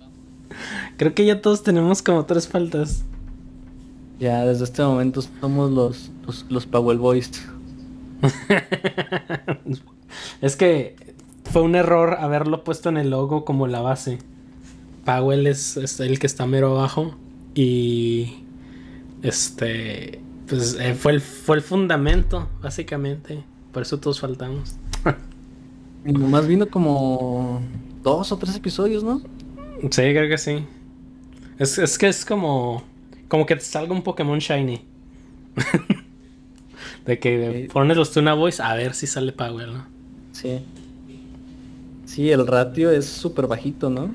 Creo que ya todos tenemos como tres faltas. Ya, desde este momento somos los, los, Powell Boys. es que fue un error haberlo puesto en el logo como la base. Powell es, el que está mero abajo. Y. Este. Pues eh, fue, el, fue el fundamento, básicamente. Por eso todos faltamos. y nomás vino como dos o tres episodios, ¿no? Sí, creo que sí. Es, es que es como. Como que te salga un Pokémon Shiny. de que pones los Tuna Boys a ver si sale Power, ¿no? Sí. Sí, el ratio es súper bajito, ¿no?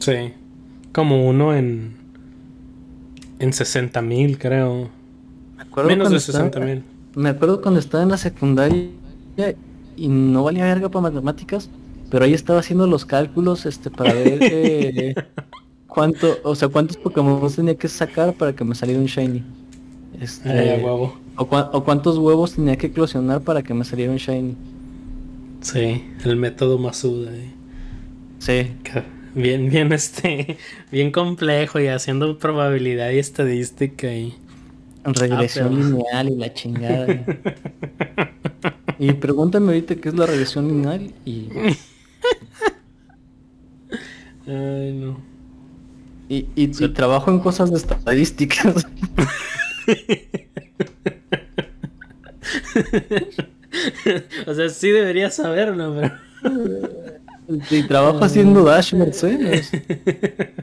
Sí. Como uno en. En 60 mil, creo. Menos de 60 mil. Me acuerdo cuando estaba en la secundaria y no valía verga para matemáticas, pero ahí estaba haciendo los cálculos este para ver eh, cuánto, o sea, cuántos Pokémon tenía que sacar para que me saliera un shiny. Este, huevo. O, cuántos huevos tenía que eclosionar para que me saliera un shiny. Sí, el método Masuda. Sí. Bien, bien, este, bien complejo y haciendo probabilidad y estadística y. Regresión ah, lineal y la chingada. y pregúntame ahorita qué es la regresión lineal y. Ay, no. Y, y, trabajo en cosas de estadísticas. o sea, sí debería saberlo, pero. Y trabajo haciendo dashboards, ¿eh?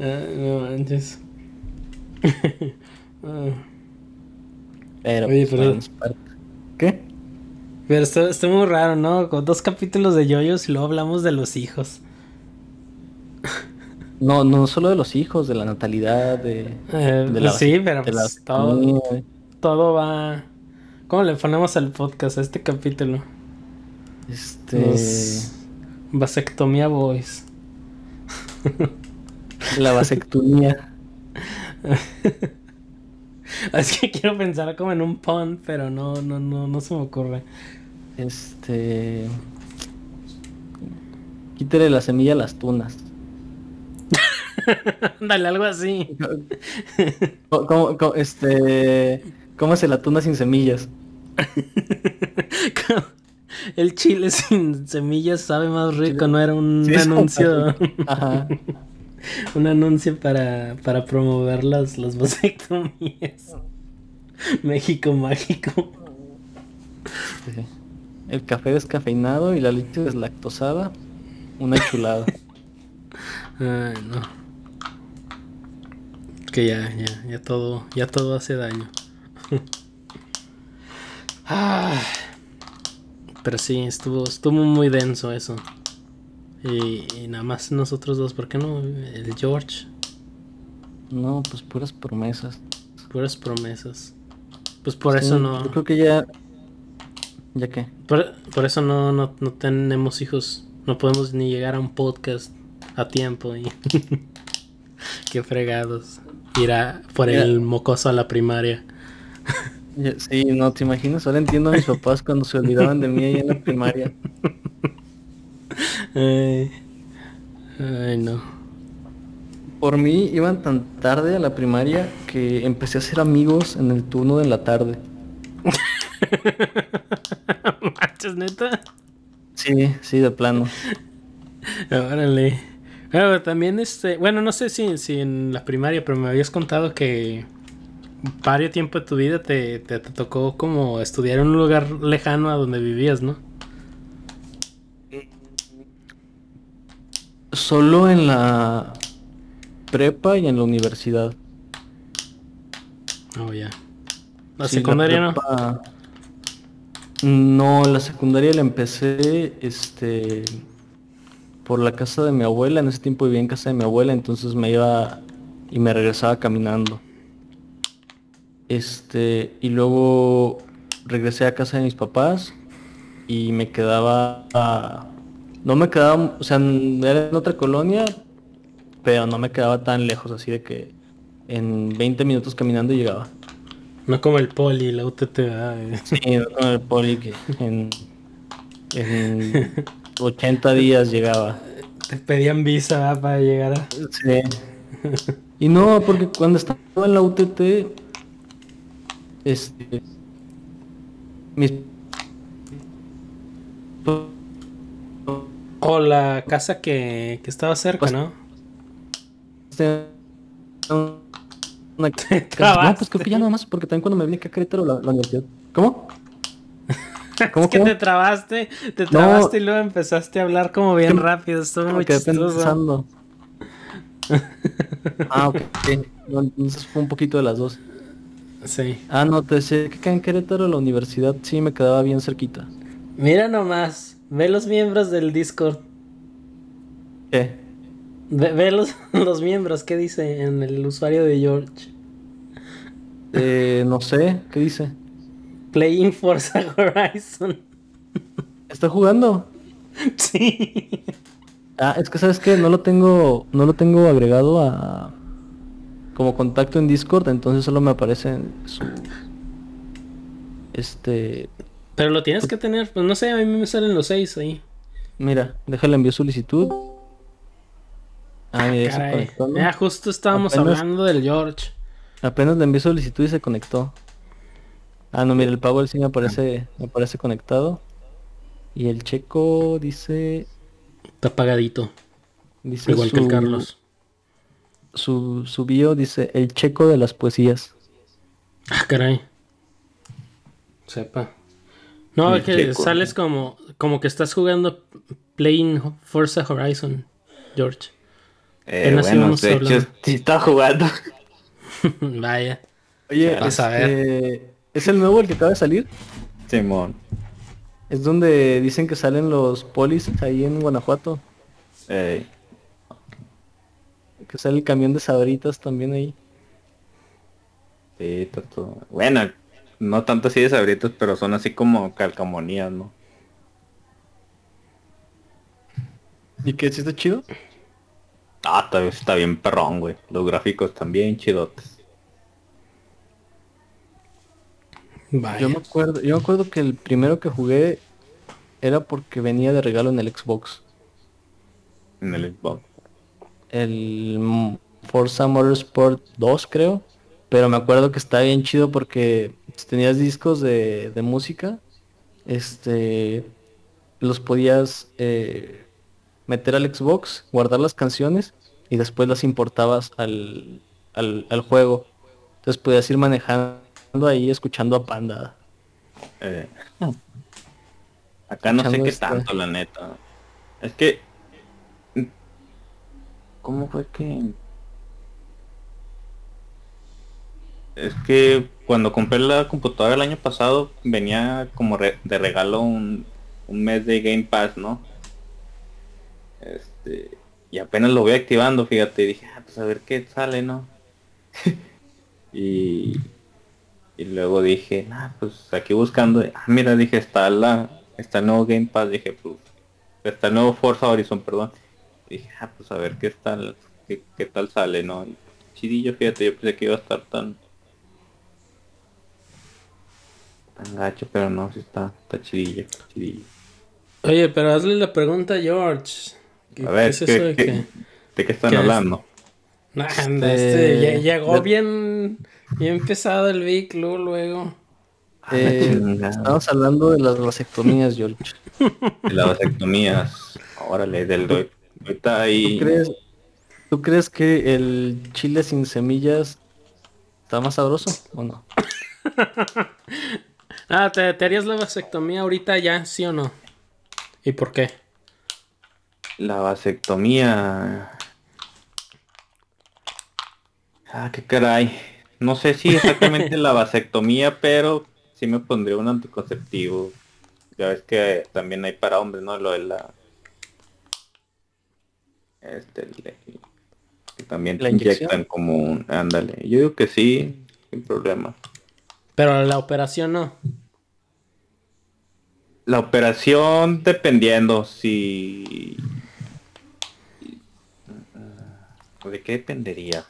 ah, no manches. Pero, Oye, pues, pero... ¿Qué? Pero está, está, muy raro, ¿no? Con dos capítulos de yoyos y luego hablamos de los hijos. No, no solo de los hijos, de la natalidad, de, eh, de sí, pero pues todo, todo va. ¿Cómo le ponemos al podcast a este capítulo? Este. Vasectomía Boys. La vasectomía. es que quiero pensar como en un pun, pero no, no, no, no se me ocurre. Este. Quítale la semilla a las tunas. Dale, algo así. ¿Cómo, este, ¿Cómo se la tuna sin semillas? El chile sin semillas sabe más rico, no era un anuncio. un anuncio para, para promover las, las vasectomías. México mágico. El café descafeinado y la leche deslactosada. Una chulada. Ay, no. Que ya, ya, ya todo, ya todo hace daño. ah, pero sí, estuvo, estuvo muy denso eso. Y, nada más nosotros dos, ¿por qué no? El George. No, pues puras promesas. Puras promesas. Pues por eso no. Yo creo que ya. ¿Ya qué? Por, por eso no, no, no tenemos hijos. No podemos ni llegar a un podcast a tiempo y qué fregados ir a por el mocoso a la primaria. Sí, no te imaginas, ahora entiendo a mis papás cuando se olvidaban de mí ahí en la primaria. Ay, ay no. Por mí iban tan tarde a la primaria que empecé a hacer amigos en el turno de la tarde. ¿Manches, neta? Sí, sí, de plano. Órale. Bueno, también este, bueno, no sé si, si en la primaria, pero me habías contado que varios tiempo de tu vida te, te, tocó como estudiar en un lugar lejano a donde vivías, ¿no? Solo en la prepa y en la universidad. Oh, ya. ¿La secundaria no? No, la secundaria la empecé este por la casa de mi abuela. En ese tiempo vivía en casa de mi abuela, entonces me iba y me regresaba caminando. Este, y luego regresé a casa de mis papás y me quedaba no me quedaba, o sea, era en otra colonia, pero no me quedaba tan lejos, así de que en 20 minutos caminando llegaba. No como el poli, la UTT. Sí, no como el poli que en, 80 días llegaba. Te pedían visa para llegar a... Sí. Y no, porque cuando estaba en la UTT, este, mis... O la casa que, que estaba cerca, pues, ¿no? Este, una no, pues creo que ya nada más, porque también cuando me vine acá a Querétaro la, la universidad. ¿Cómo? ¿Cómo es que te trabaste, te trabaste y luego empezaste a hablar como bien rápido, estuvo muy chistoso. ah, ok. entonces fue un poquito de las dos. Sí. Ah, no, te decía que acá en Querétaro la universidad sí me quedaba bien cerquita. Mira nomás, ve los miembros del Discord. ¿Qué? Ve, los, los, miembros, ¿qué dice en el usuario de George? Eh, no sé, ¿qué dice? Playing Forza Horizon. ¿Está jugando? Sí. Ah, es que sabes que no lo tengo, no lo tengo agregado a como contacto en Discord, entonces solo me aparece en su este. Pero lo tienes que tener, pues no sé, a mí me salen los seis ahí. Mira, déjale envío solicitud. Ah, Ya justo estábamos hablando del George. Apenas le envié solicitud y se conectó. Ah, no, mira, el Power sí me aparece, me aparece conectado. Y el checo dice. Está apagadito. Dice Igual que el Carlos. Su, su bio dice el checo de las poesías. Ah, caray. Sepa. No, es que sales como, como que estás jugando Playing Forza Horizon, George. Eh, bueno, de hecho, sí está jugando. Vaya. Oye, Vas a ver. Este, ¿es el nuevo el que acaba de salir? Simón. Es donde dicen que salen los polis ahí en Guanajuato. Que sale el camión de sabritas también ahí. Sí, todo. Bueno, no tanto así de sabritas, pero son así como calcamonías, ¿no? ¿Y qué? ¿Sí está chido? Ah, está bien perrón, güey. Los gráficos también chidotes. Yo me acuerdo, yo me acuerdo que el primero que jugué era porque venía de regalo en el Xbox. En el Xbox. El Forza Motorsport 2 creo. Pero me acuerdo que está bien chido porque tenías discos de, de música. Este los podías eh, meter al Xbox, guardar las canciones y después las importabas al, al, juego. Entonces podías ir manejando ahí escuchando a Panda. Eh, acá no sé qué este tanto, la neta. Es que... ¿Cómo fue que...? Es que cuando compré la computadora el año pasado venía como de regalo un, un mes de Game Pass, ¿no? Este, y apenas lo voy activando, fíjate, dije, ah, pues a ver qué sale, ¿no? y, y luego dije, ah, pues aquí buscando, ah, mira, dije, está la, está el nuevo Game Pass, dije, pues, está el nuevo Forza Horizon, perdón. Dije, ah, pues a ver qué tal, qué, qué tal sale, ¿no? Y, chidillo, fíjate, yo pensé que iba a estar tan tan gacho, pero no, sí está, está chidillo, chidillo. Oye, pero hazle la pregunta a George. A ver, ¿qué, de, qué, ¿de qué están hablando? este, este llegó bien, bien pesado el Vic luego. Eh, estamos hablando de las vasectomías, George. De las vasectomías. Órale, del ahí. ¿Tú crees, ¿Tú crees que el chile sin semillas está más sabroso o no? ah, ¿te, ¿te, harías la vasectomía ahorita ya, sí o no? ¿Y por qué? La vasectomía. Ah, qué caray. No sé si exactamente la vasectomía, pero sí me pondría un anticonceptivo. Ya ves que también hay para hombres, ¿no? Lo de la... Este, que también te inyectan como un... Ándale. Yo digo que sí, sin problema. Pero la operación no. La operación dependiendo si... ¿De qué dependería?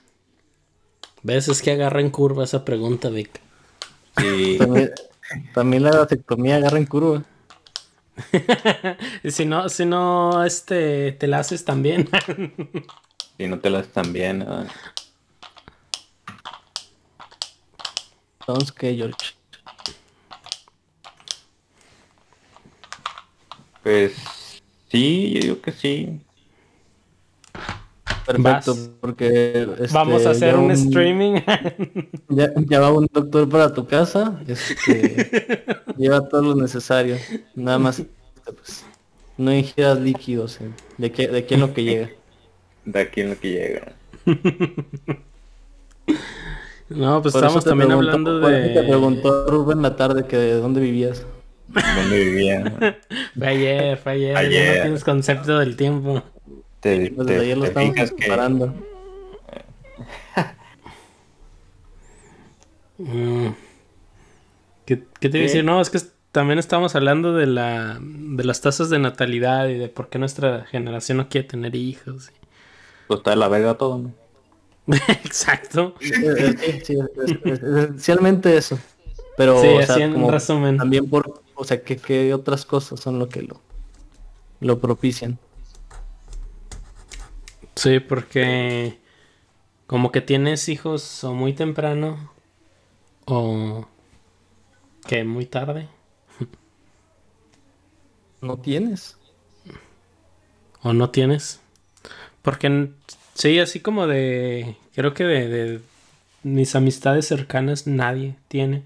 ¿Ves? Es que agarra en curva esa pregunta, Vic. Sí. también, la vasectomía agarra en curva. si no, si no, este, te la haces también. si no te la haces también. Entonces, ¿qué, George? Pues sí, yo digo que sí. Perfecto, porque este, vamos a hacer un, streaming. ya, va un doctor para tu casa, este, lleva todo lo necesario, nada más pues, no ingieras líquidos eh, de qué de quién lo que llega. De aquí en lo que llega. no, pues estamos también hablando de. Te preguntó Rubén la tarde que de dónde vivías. ¿Dónde vivía? fue ayer, fue ayer. ayer. No tienes concepto del tiempo. Te, pues te, lo te fijas que... Mm. ¿Qué, te iba a decir? No, es que también estamos hablando de la de las tasas de natalidad y de por qué nuestra generación no quiere tener hijos. Pues está de la verga todo, ¿no? Exacto. esencialmente eso. Pero sí, o sea, como resumen. también por, o sea, que, que otras cosas son lo que lo, lo propician. Sí, porque como que tienes hijos o muy temprano o que muy tarde. No tienes. O no tienes. Porque sí, así como de... Creo que de, de mis amistades cercanas nadie tiene.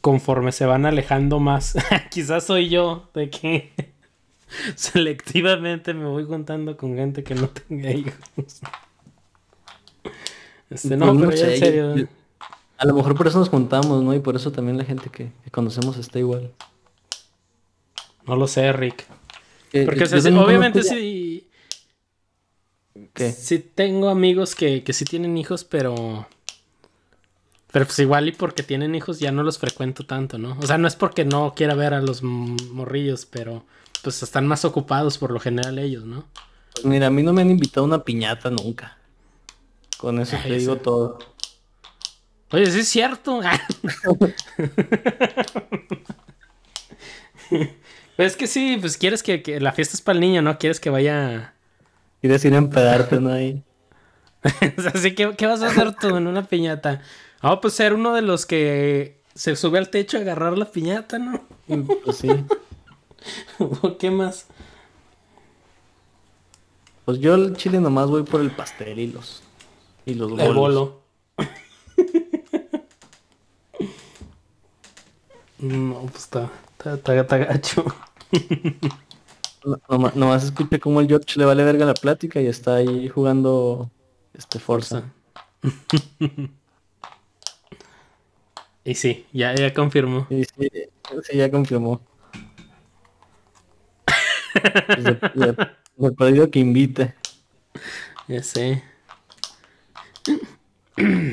Conforme se van alejando más. Quizás soy yo de que selectivamente me voy contando con gente que no tenga hijos. Este, no, pues pero en serio. A lo mejor por eso nos juntamos, ¿no? Y por eso también la gente que, conocemos está igual. No lo sé, Rick. Porque obviamente sí. ¿Qué? Sí tengo amigos que, que sí tienen hijos, pero. Pero pues igual y porque tienen hijos ya no los frecuento tanto, ¿no? O sea, no es porque no quiera ver a los morrillos, pero pues están más ocupados por lo general ellos, ¿no? Pues mira, a mí no me han invitado a una piñata nunca. Con eso te digo todo. Oye, sí es cierto. pues es que sí, pues quieres que, la fiesta es para el niño, ¿no? Quieres que vaya... Quieres ir a empedarte, ¿no? Ahí. o sea, sí, ¿qué, ¿qué, vas a hacer tú en una piñata? Ah, pues ser uno de los que se sube al techo a agarrar la piñata, ¿no? Pues sí. ¿Qué más? Pues yo al chile nomás voy por el pastel y los y los bolos. El bolo. no, pues está, está, está, gacho. no, nomás escucha cómo el George le vale verga la plática y está ahí jugando este Forza. y sí, ya, ya confirmó. sí, sí, ya confirmó. Me pedido que invite. Ya sé.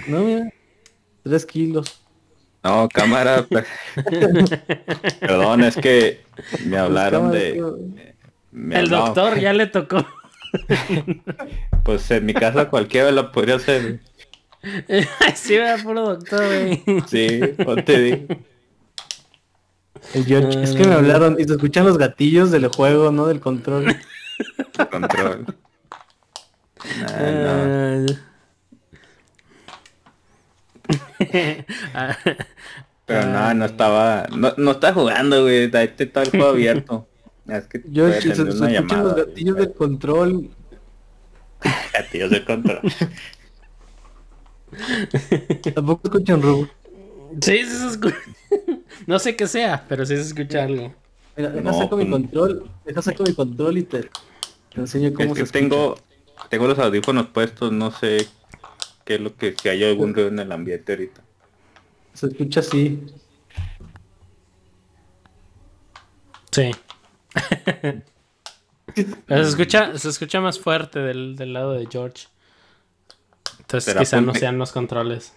No, mira. Tres kilos. No, cámara. Perdón, es que me hablaron de. el doctor ya le tocó. pues en mi casa cualquiera lo podría hacer. sí, era puro doctor, güey. Sí, te digo. El George, es que me hablaron y se escuchan los gatillos del juego, ¿no? Del control. control. Pero no, no estaba, no, no estaba jugando, güey, ahí estaba el juego abierto. Es que Yo se, se escuchan los gatillos del control. gatillos del control. Tampoco escuchan robot. Sí, sí se escucha. no sé qué sea, pero sí se escucha algo. Mira, deja saco mi control, deja saco mi control y te, te enseño cómo es que tengo, tengo los audífonos puestos, no sé qué es lo que, si hay algún ruido en el ambiente ahorita. Se escucha así. Sí. se escucha, se escucha más fuerte del, del lado de George. Entonces quizá no sean los controles.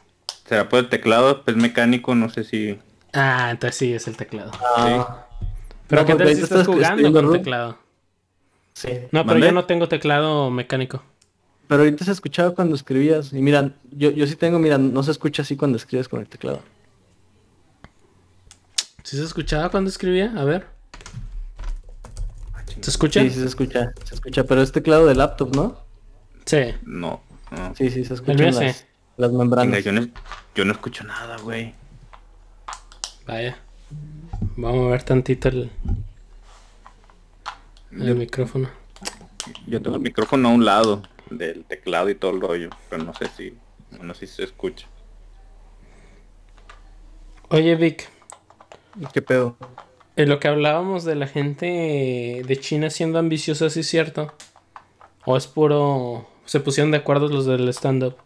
¿Será por el teclado? Pues mecánico, no sé si. Ah, entonces sí es el teclado. Ah. Pero ¿qué tal si estás jugando con teclado? Sí. No, pero yo no tengo teclado mecánico. Pero ahorita se escuchaba cuando escribías. Y mira, yo, yo sí tengo, mira, no se escucha así cuando escribes con el teclado. ¿Sí se escuchaba cuando escribía? A ver. ¿Se escucha? Sí, sí se escucha. Se escucha, pero es teclado de laptop, ¿no? Sí. No. Sí, sí, se escuchan las, las, membranas. yo, no, yo no escucho nada, güey. Vaya. Vamos a ver tantito el, el micrófono. Yo tengo el micrófono a un lado del teclado y todo el rollo, pero no sé si, no sé si se escucha. Oye Vic. ¿Qué pedo? En lo que hablábamos de la gente de China siendo ambiciosa, ¿sí es cierto? ¿O es puro... se pusieron de acuerdo los del stand-up?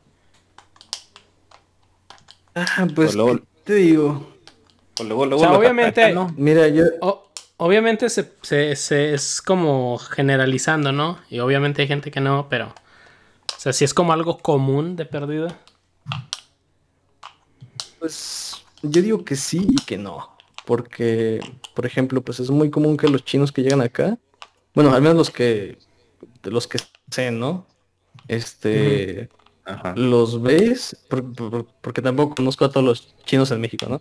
Ah, pues, te digo? Luego, o sea, obviamente... Mira, yo... obviamente se, se, es como generalizando, ¿no? Y obviamente hay gente que no, pero... O sea, si es como algo común de perdida. Pues yo digo que sí y que no. Porque, por ejemplo, pues es muy común que los chinos que llegan acá, bueno, al menos los que, de los que sé, ¿no? Este, los ves, porque tampoco conozco a todos los chinos en México, ¿no?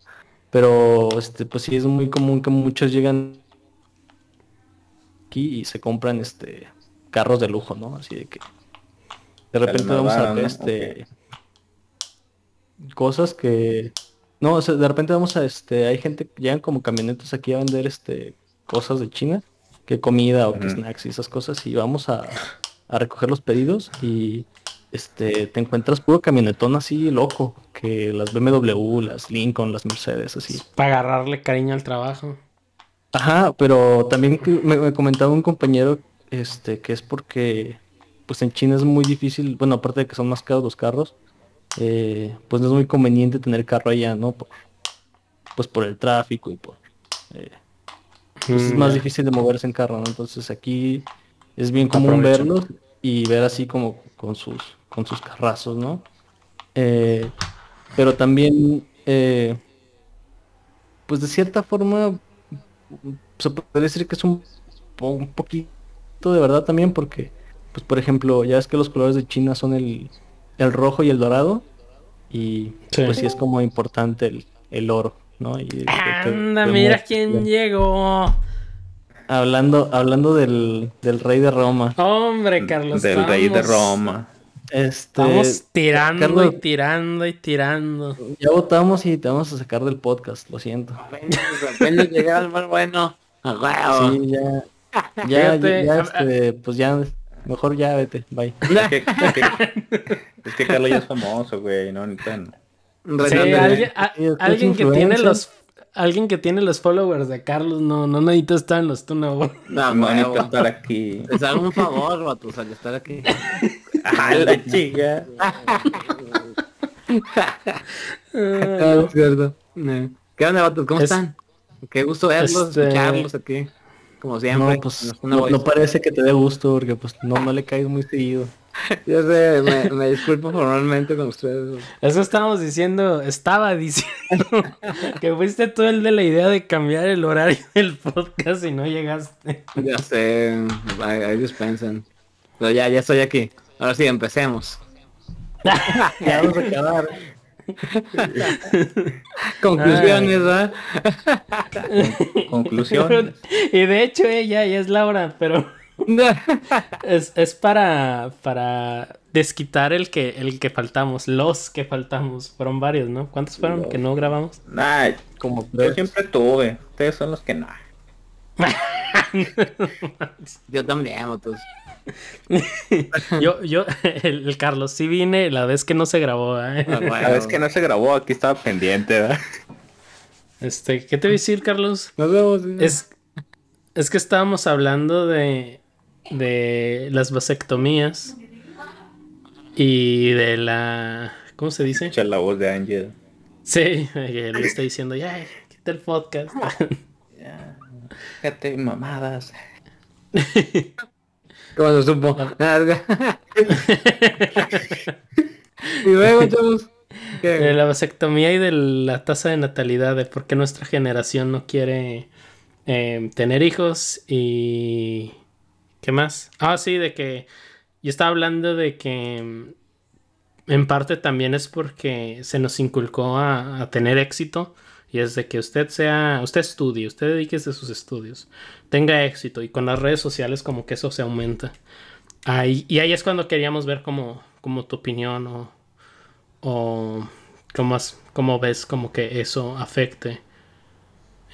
Pero, este, pues sí es muy común que muchos llegan aquí y se compran, este, carros de lujo, ¿no? Así de que de repente vamos a ver, este, cosas que no, o sea, de repente vamos a este, hay gente que llegan como camionetas aquí a vender este cosas de China, que comida o que snacks y esas cosas, y vamos a, recoger los pedidos y este te encuentras puro camionetón así loco, que las BMW, las Lincoln, las Mercedes, así. Para agarrarle cariño al trabajo. Ajá, pero también me, me comentaba un compañero este que es porque pues en China es muy difícil, bueno, aparte de que son más caros los carros, eh, pues no es muy conveniente tener carro allá, ¿no? pues por el tráfico y por... Eh, pues es más mm. difícil de moverse en carro, ¿no? Entonces aquí es bien común verlos y ver así como con sus, con sus carrazos, ¿no? Eh, pero también, pues de cierta forma, se puede decir que es un, un poquito de verdad también porque, pues por ejemplo, ya es que los colores de China son el, el rojo y el dorado. Y pues sí es como importante el, el oro, ¿no? Y, Anda, mira quién llegó. Hablando, hablando del, del rey de Roma. Hombre, Carlos. Del rey de Roma. Este, Estamos tirando y tirando y tirando. Ya votamos y te vamos a sacar del podcast, lo siento. Apenas llegar al bueno. Sí, ya. Ya, ya, este, pues ya Mejor ya vete, bye. Es que, es que, Carlos ya es famoso, güey, no, ni tan. Sí, alguien, que tiene los alguien que tiene los followers de Carlos no, no necesita estar en los Tuna No, no necesita estar aquí. Es hago un favor, vatos, al estar aquí. A la chica. Ah, ¿Qué onda, vatos? ¿Cómo están? Qué gusto verlos, este... escucharlos aquí. Como siempre. No, pues, no, parece que te dé gusto porque pues no, no le caes muy seguido. Yo sé, me, disculpo formalmente con ustedes. Eso estábamos diciendo, estaba diciendo que fuiste tú el de la idea de cambiar el horario del podcast y no llegaste. Ya sé, ahí dispensan. Pero ya, ya estoy aquí. Ahora sí, empecemos. ya vamos a acabar. Conclusiones, ¿verdad? Conclusiones. Y de hecho ella ya es Laura, pero es, es para, para desquitar el que, el que faltamos, los que faltamos. Fueron varios, ¿no? ¿Cuántos fueron que no grabamos? Nah, como yo siempre tuve. Ustedes son los que no. yo también, motos. yo, yo, el, Carlos, sí vine la vez que no se grabó. ¿eh? Ah, la vez que no se grabó, aquí estaba pendiente, ¿verdad? Este, ¿qué te voy a decir, Carlos? Nos vemos. Es, es que estábamos hablando de, de las vasectomías y de la... ¿Cómo se dice? Escucha la voz de Ángel. Sí, le está diciendo, ya, quita el podcast. ya, fíjate, mamadas. ¿Cómo se supo? y luego, chavos. De la vasectomía y de la tasa de natalidad, de por qué nuestra generación no quiere eh, tener hijos y... ¿Qué más? Ah, sí, de que yo estaba hablando de que mm, en parte también es porque se nos inculcó a, tener éxito y es de que usted sea, usted estudie, usted dedíquese a sus estudios, tenga éxito y con las redes sociales como que eso se aumenta. Ahí, y ahí es cuando queríamos ver como, como tu opinión o, o cómo, cómo ves como que eso afecte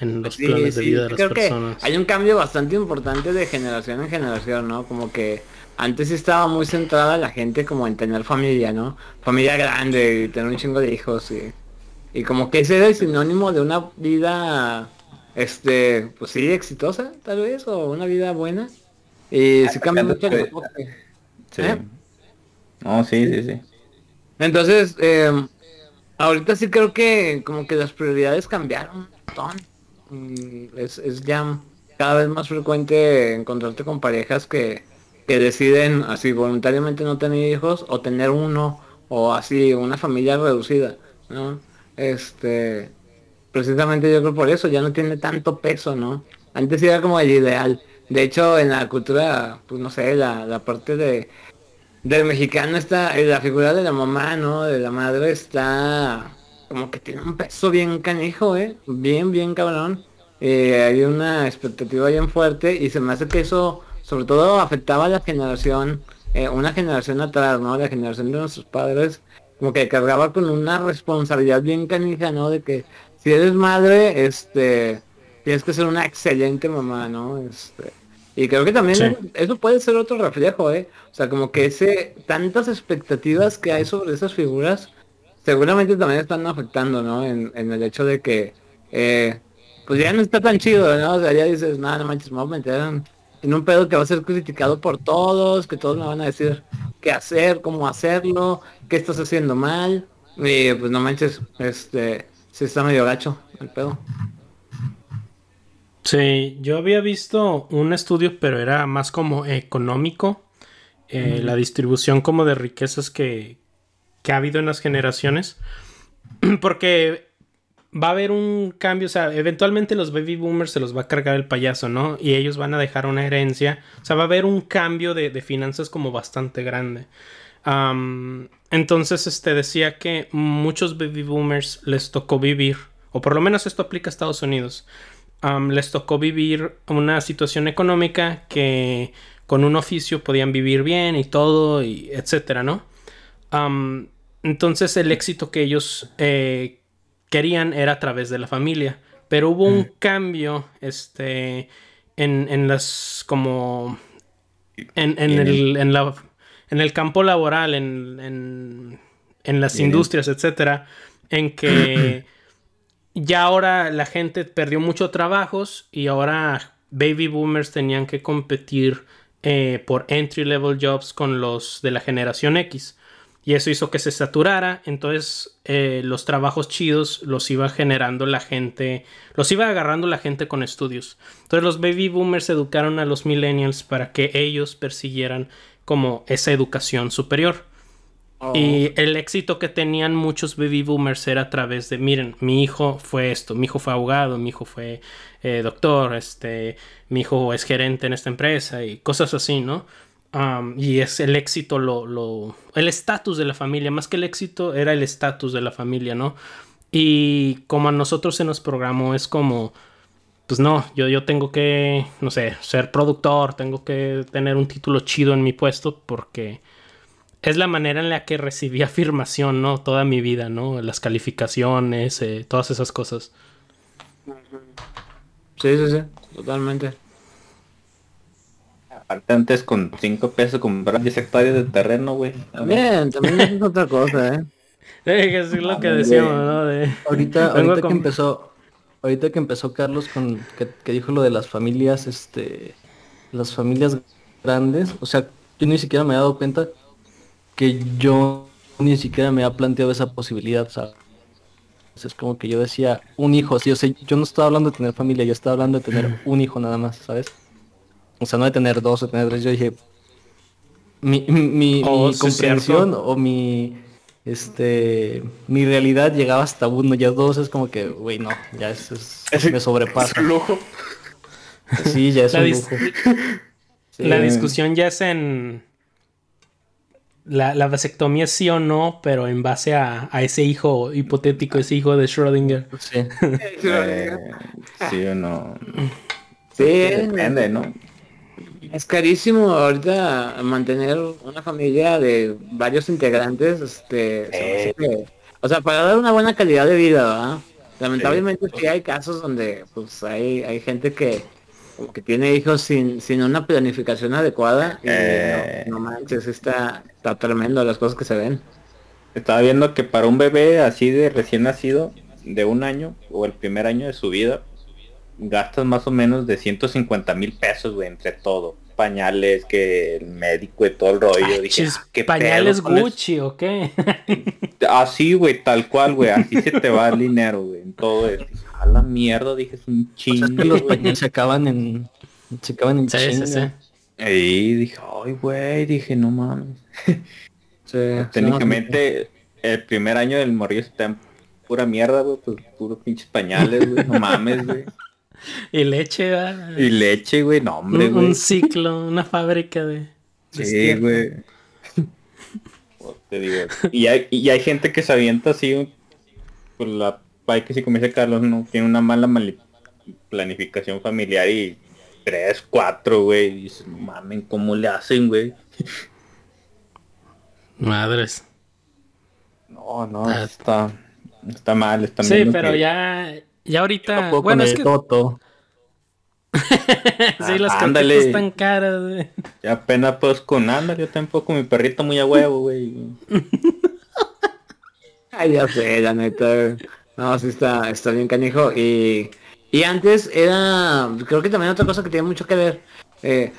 en los planes de vida de las personas. hay un cambio bastante importante de generación en generación, ¿no? Como que antes estaba muy centrada la gente como en tener familia, ¿no? Familia grande y tener un chingo de hijos y, y como que ese era el sinónimo de una vida, este, pues sí, exitosa, tal vez, o una vida buena. Y sí cambia mucho el Sí. ¿Eh? No, sí, sí, sí. Entonces, eh, ahorita sí creo que como que las prioridades cambiaron un montón. Mm, es, es ya cada vez más frecuente encontrarte con parejas que, que deciden así voluntariamente no tener hijos o tener uno o así una familia reducida, ¿no? Este, precisamente yo creo por eso ya no tiene tanto peso, ¿no? Antes era como el ideal. De hecho, en la cultura, pues no sé, la, la parte de del mexicano está, la figura de la mamá, ¿no? De la madre está como que tiene un peso bien canijo, ¿eh? Bien, bien cabrón. Eh, hay una expectativa bien fuerte y se me hace que eso sobre todo afectaba a la generación, eh, una generación atrás, ¿no? La generación de nuestros padres, como que cargaba con una responsabilidad bien canija, ¿no? De que si eres madre, este, tienes que ser una excelente mamá, ¿no? Este, y creo que también eso puede ser otro reflejo, ¿eh? O sea, como que ese, tantas expectativas que hay sobre esas figuras, seguramente también están afectando, ¿no? En, el hecho de que, eh, pues ya no está tan chido, ¿no? O sea, ya dices, nada, no manches, me voy a meter en un pedo que va a ser criticado por todos, que todos me van a decir qué hacer, cómo hacerlo, qué estás haciendo mal. Y pues no manches, este, sí está medio gacho el pedo. Sí, yo había visto un estudio, pero era más como económico. Eh, la distribución como de riquezas que, que ha habido en las generaciones. Porque va a haber un cambio, o sea, eventualmente los baby boomers se los va a cargar el payaso, ¿no? Y ellos van a dejar una herencia, o sea, va a haber un cambio de, finanzas como bastante grande. entonces, este decía que muchos baby boomers les tocó vivir, o por lo menos esto aplica a Estados Unidos, les tocó vivir una situación económica que con un oficio podían vivir bien y todo, y etcétera, ¿no? entonces el éxito que ellos eh, querían era a través de la familia. Pero hubo un cambio, este, en, en las, como, en, en, el, en, la, en el campo laboral, en, en, en las industrias, etcétera, en que ya ahora la gente perdió muchos trabajos y ahora baby boomers tenían que competir eh, por entry level jobs con los de la generación X. Y eso hizo que se saturara. Entonces eh, los trabajos chidos los iba generando la gente. Los iba agarrando la gente con estudios. Entonces los baby boomers educaron a los millennials para que ellos persiguieran como esa educación superior. Oh. Y el éxito que tenían muchos baby boomers era a través de, miren, mi hijo fue esto, mi hijo fue abogado, mi hijo fue eh, doctor, este, mi hijo es gerente en esta empresa y cosas así, ¿no? Y es el éxito, lo, lo el estatus de la familia, más que el éxito era el estatus de la familia, ¿no? Y como a nosotros se nos programó, es como, pues no, yo, yo tengo que, no sé, ser productor, tengo que tener un título chido en mi puesto porque es la manera en la que recibí afirmación, ¿no? Toda mi vida, ¿no? Las calificaciones, eh, todas esas cosas. Sí, sí, sí, totalmente. Aparte antes con 5 pesos comprar 10 hectáreas de terreno, güey. También, también es otra cosa, ¿eh? es lo que decíamos, ¿no? Ahorita, ahorita que empezó, ahorita que empezó Carlos con que, dijo lo de las familias, este, las familias grandes, o sea, yo ni siquiera me he dado cuenta que yo ni siquiera me ha planteado esa posibilidad, ¿sabes? Es como que yo decía un hijo, sí, o sea, yo no estaba hablando de tener familia, yo estaba hablando de tener un hijo nada más, ¿sabes? O sea, no de tener dos o tener tres. Yo dije, mi, mi, oh, comprensión o mi este mi realidad llegaba hasta uno, ya dos es como que, güey, no, ya eso es, me sobrepasa. lujo. Sí, ya es la un lujo. La discusión ya es en la, la, vasectomía sí o no, pero en base a, a, ese hijo hipotético, ese hijo de Schrödinger. Sí. Eh, sí o no. Sí, depende, ¿no? Es carísimo ahorita mantener una familia de varios integrantes, este, o sea, para dar una buena calidad de vida, ¿verdad? Lamentablemente sí. hay casos donde pues hay, hay gente que que tiene hijos sin, sin una planificación adecuada y eh. no, manches, está, está tremendo las cosas que se ven. Estaba viendo que para un bebé así de recién nacido, de un año o el primer año de su vida, gastas más o menos de 150 mil pesos, güey, entre todo. Pañales, que el médico y todo el rollo. Ah, ¿Pañales Gucci o qué? así, güey, tal cual, güey. Así se te va el dinero, güey, en todo eso. A la mierda, dije, es un chingo. los pañales se acaban en... Se acaban en sí, sí, sí. Y dije, ay, güey, dije, no mames. Técnicamente, el primer año del morir está en pura mierda, güey, pues puros pinches pañales, güey, no mames, güey. Y leche, ¿verdad? Y leche, güey, no, hombre, un, un, ciclo, una fábrica de... Sí, güey. Te digo. Y hay, y hay gente que se avienta así por la hay que si como dice Carlos, no tiene una mala planificación familiar y tres, cuatro, güey. Y dices, no mamen, ¿cómo le hacen, güey? Madres. No, no, ah. está, está mal, está Sí, pero ya ya ahorita. bueno, es que. Toto. sí, las ah, están caras, güey. Ya apenas pues con ándale, yo tampoco mi perrito muy a huevo, güey. Ay, ya sé, la neta. No, sí está, está bien canijo. Y, y antes era, creo que también otra cosa que tiene mucho que ver. Eh,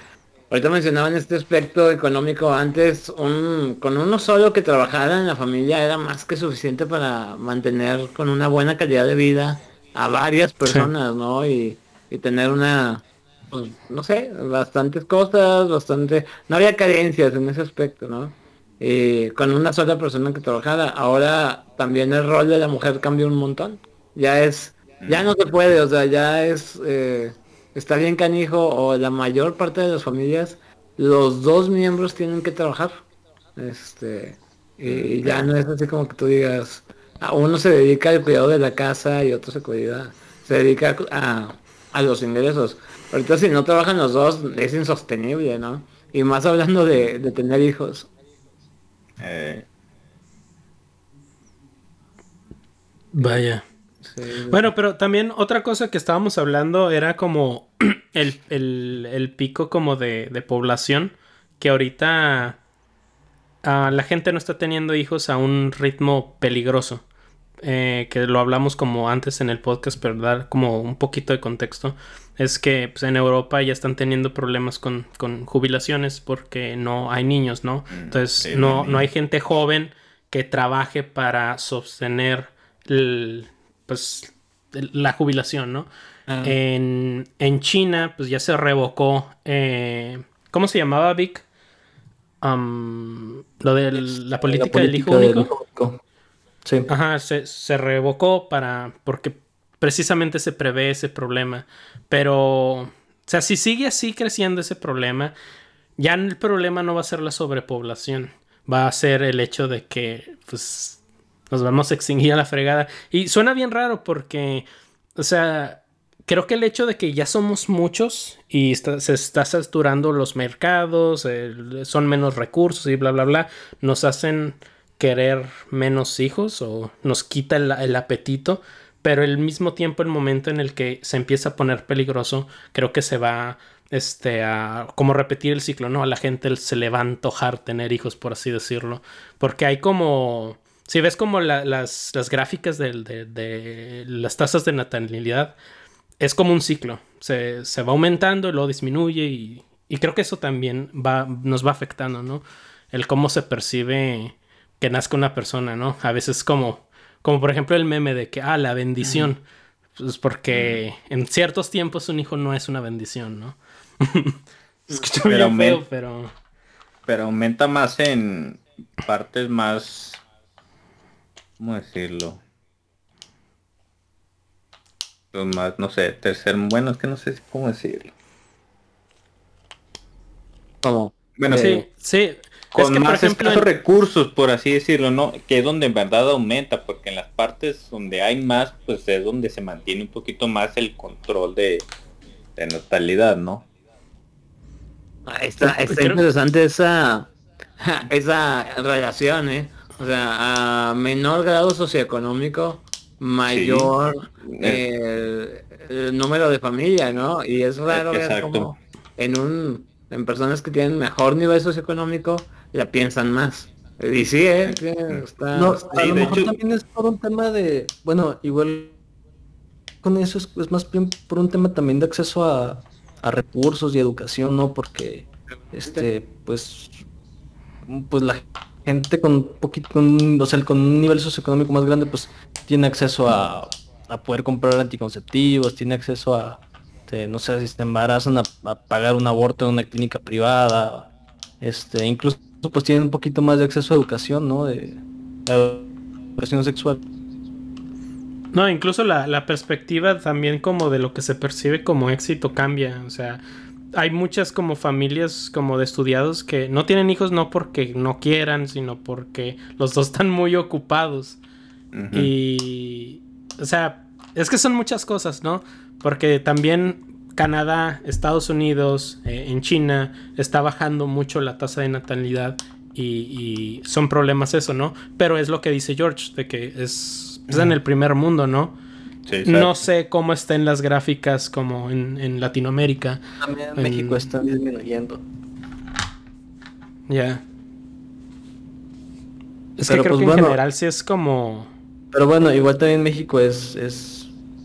ahorita mencionaban este aspecto económico. Antes, un, con uno solo que trabajara en la familia era más que suficiente para mantener con una buena calidad de vida a varias personas, ¿no? Y, y, tener una, pues, no sé, bastantes cosas, bastante, no había carencias en ese aspecto, ¿no? Y con una sola persona que trabajara. Ahora también el rol de la mujer cambió un montón. Ya es, ya no se puede, o sea, ya es, eh, está bien canijo o la mayor parte de las familias, los dos miembros tienen que trabajar. Este, y ya no es así como que tú digas, uno se dedica al cuidado de la casa y otro se cuida, se dedica a, a los ingresos. Ahorita si no trabajan los dos es insostenible, ¿no? Y más hablando de, de tener hijos. Eh. Vaya. Bueno, pero también otra cosa que estábamos hablando era como el, el, el pico como de, de población que ahorita ah, la gente no está teniendo hijos a un ritmo peligroso. Eh, que lo hablamos como antes en el podcast, pero dar como un poquito de contexto, es que pues, en Europa ya están teniendo problemas con, con, jubilaciones porque no hay niños, ¿no? Mm, Entonces no, no hay gente joven que trabaje para sostener pues, la jubilación, ¿no? Ah. En, en, China, pues ya se revocó, eh, ¿cómo se llamaba, Vic? lo de la política, del hijo único. Ajá, se, revocó para. porque precisamente se prevé ese problema. Pero. O sea, si sigue así creciendo ese problema, ya el problema no va a ser la sobrepoblación. Va a ser el hecho de que, pues, nos vamos a extinguir a la fregada. Y suena bien raro porque, o sea, creo que el hecho de que ya somos muchos y se está saturando los mercados, son menos recursos y bla, bla, bla, nos hacen querer menos hijos o nos quita el, apetito, pero al mismo tiempo el momento en el que se empieza a poner peligroso, creo que se va este, a como repetir el ciclo, ¿no? A la gente se le va a antojar tener hijos, por así decirlo, porque hay como... Si ves como las, las, gráficas de, las tasas de natalidad, es como un ciclo. Se, va aumentando luego disminuye y, y, creo que eso también va, nos va afectando, ¿no? El cómo se percibe que nazca una persona, ¿no? A veces como, como por ejemplo el meme de que, ah, la bendición. Pues porque en ciertos tiempos un hijo no es una bendición, ¿no? pero, feo, pero... pero aumenta más en partes más... ¿Cómo decirlo? Pues más, no sé, tercer... Bueno, es que no sé cómo decirlo. ¿Cómo? Bueno, sí, sí con más escasos recursos, por así decirlo, ¿no? Que es donde en verdad aumenta, porque en las partes donde hay más, pues es donde se mantiene un poquito más el control de, de natalidad, ¿no? Ah, está, está interesante esa, esa relación, ¿eh? O sea, a menor grado socioeconómico, mayor el, número de familia, ¿no? Y es raro ver como en un en personas que tienen mejor nivel socioeconómico ya piensan más. Y sí, ¿eh? Está, no, a lo mejor también es por un tema de, bueno, igual con eso es, más bien por un tema también de acceso a, a, recursos y educación, ¿no? Porque, este, pues, pues la gente con un poquito, con, o sea, con un nivel socioeconómico más grande, pues tiene acceso a, a poder comprar anticonceptivos, tiene acceso a, este, no sé si se embarazan a, a, pagar un aborto en una clínica privada, este, incluso pues tienen un poquito más de acceso a educación, ¿no? De, educación sexual. No, incluso la, perspectiva también como de lo que se percibe como éxito cambia. O sea, hay muchas como familias como de estudiados que no tienen hijos no porque no quieran, sino porque los dos están muy ocupados. Y, o sea, es que son muchas cosas, ¿no? Porque también Canadá, Estados Unidos, eh, en China, está bajando mucho la tasa de natalidad y, son problemas eso, ¿no? Pero es lo que dice George, de que es, en el primer mundo, ¿no? no sé cómo está en las gráficas como en, Latinoamérica. También en México está disminuyendo. Ya. Es que creo pues, que en general sí es como... Pero bueno, igual también México es, es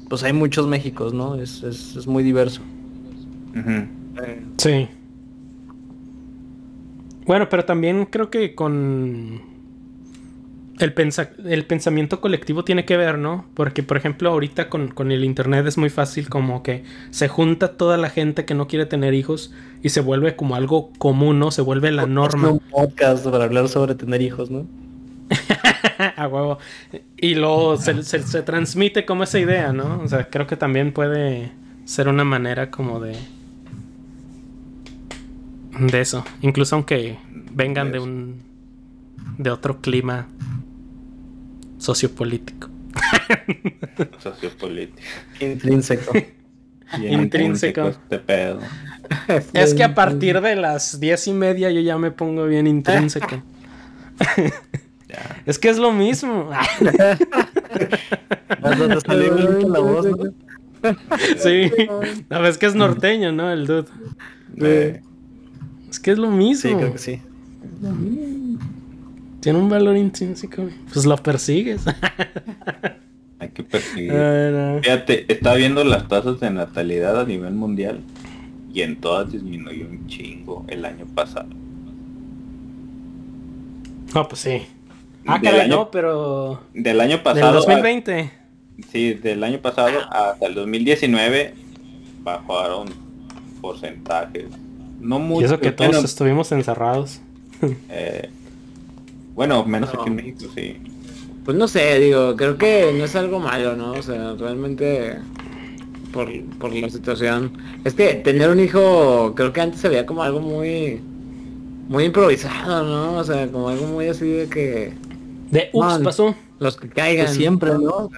pues hay muchos Méxicos, ¿no? Es, es, muy diverso. Sí. Bueno, pero también creo que con el, el pensamiento colectivo tiene que ver, ¿no? Porque, por ejemplo, ahorita con, con, el Internet es muy fácil como que se junta toda la gente que no quiere tener hijos y se vuelve como algo común, ¿no? Se vuelve la norma. un podcast para hablar sobre tener hijos, ¿no? a huevo. Y luego se, se, transmite como esa idea, ¿no? O sea, creo que también puede ser una manera como de. De eso. Incluso aunque vengan de un. de otro clima sociopolítico. sociopolítico. Intrínseco. intrínseco. Este pedo. Es que a partir de las diez y media yo ya me pongo bien intrínseco. Es que es lo mismo. la voz, Sí. La vez que es norteño, ¿no? El dude. Es que es lo mismo. Sí, creo que sí. Tiene un valor intrínseco. Pues lo persigues. Hay que perseguir. Fíjate, está viendo las tasas de natalidad a nivel mundial y en todas disminuyó un chingo el año pasado. No, pues sí. Ah, caray, no, pero. Del año pasado. Del 2020. sí, del año pasado hasta el 2019 bajaron porcentajes. No mucho. Y eso que todos estuvimos encerrados. Eh, bueno, menos aquí en México, sí. Pues no sé, digo, creo que no es algo malo, ¿no? O sea, realmente por, por la situación. Es que tener un hijo, creo que antes se veía como algo muy muy improvisado, ¿no? O sea, como algo muy así de que de ups, pasó. Los que caigan. siempre, ¿no?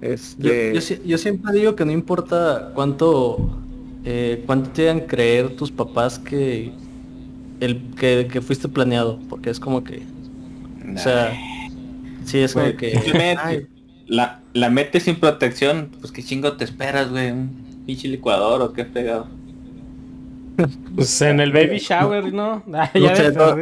Este... Yo, siempre digo que no importa cuánto, eh, cuánto te hagan creer tus papás que el que, fuiste planeado, porque es como que, o sea, sí es como que, la, la metes sin protección, pues qué chingo te esperas, güey, un pinche licuador o qué pegado. Pues en el baby shower, ¿no? Ah, ya no,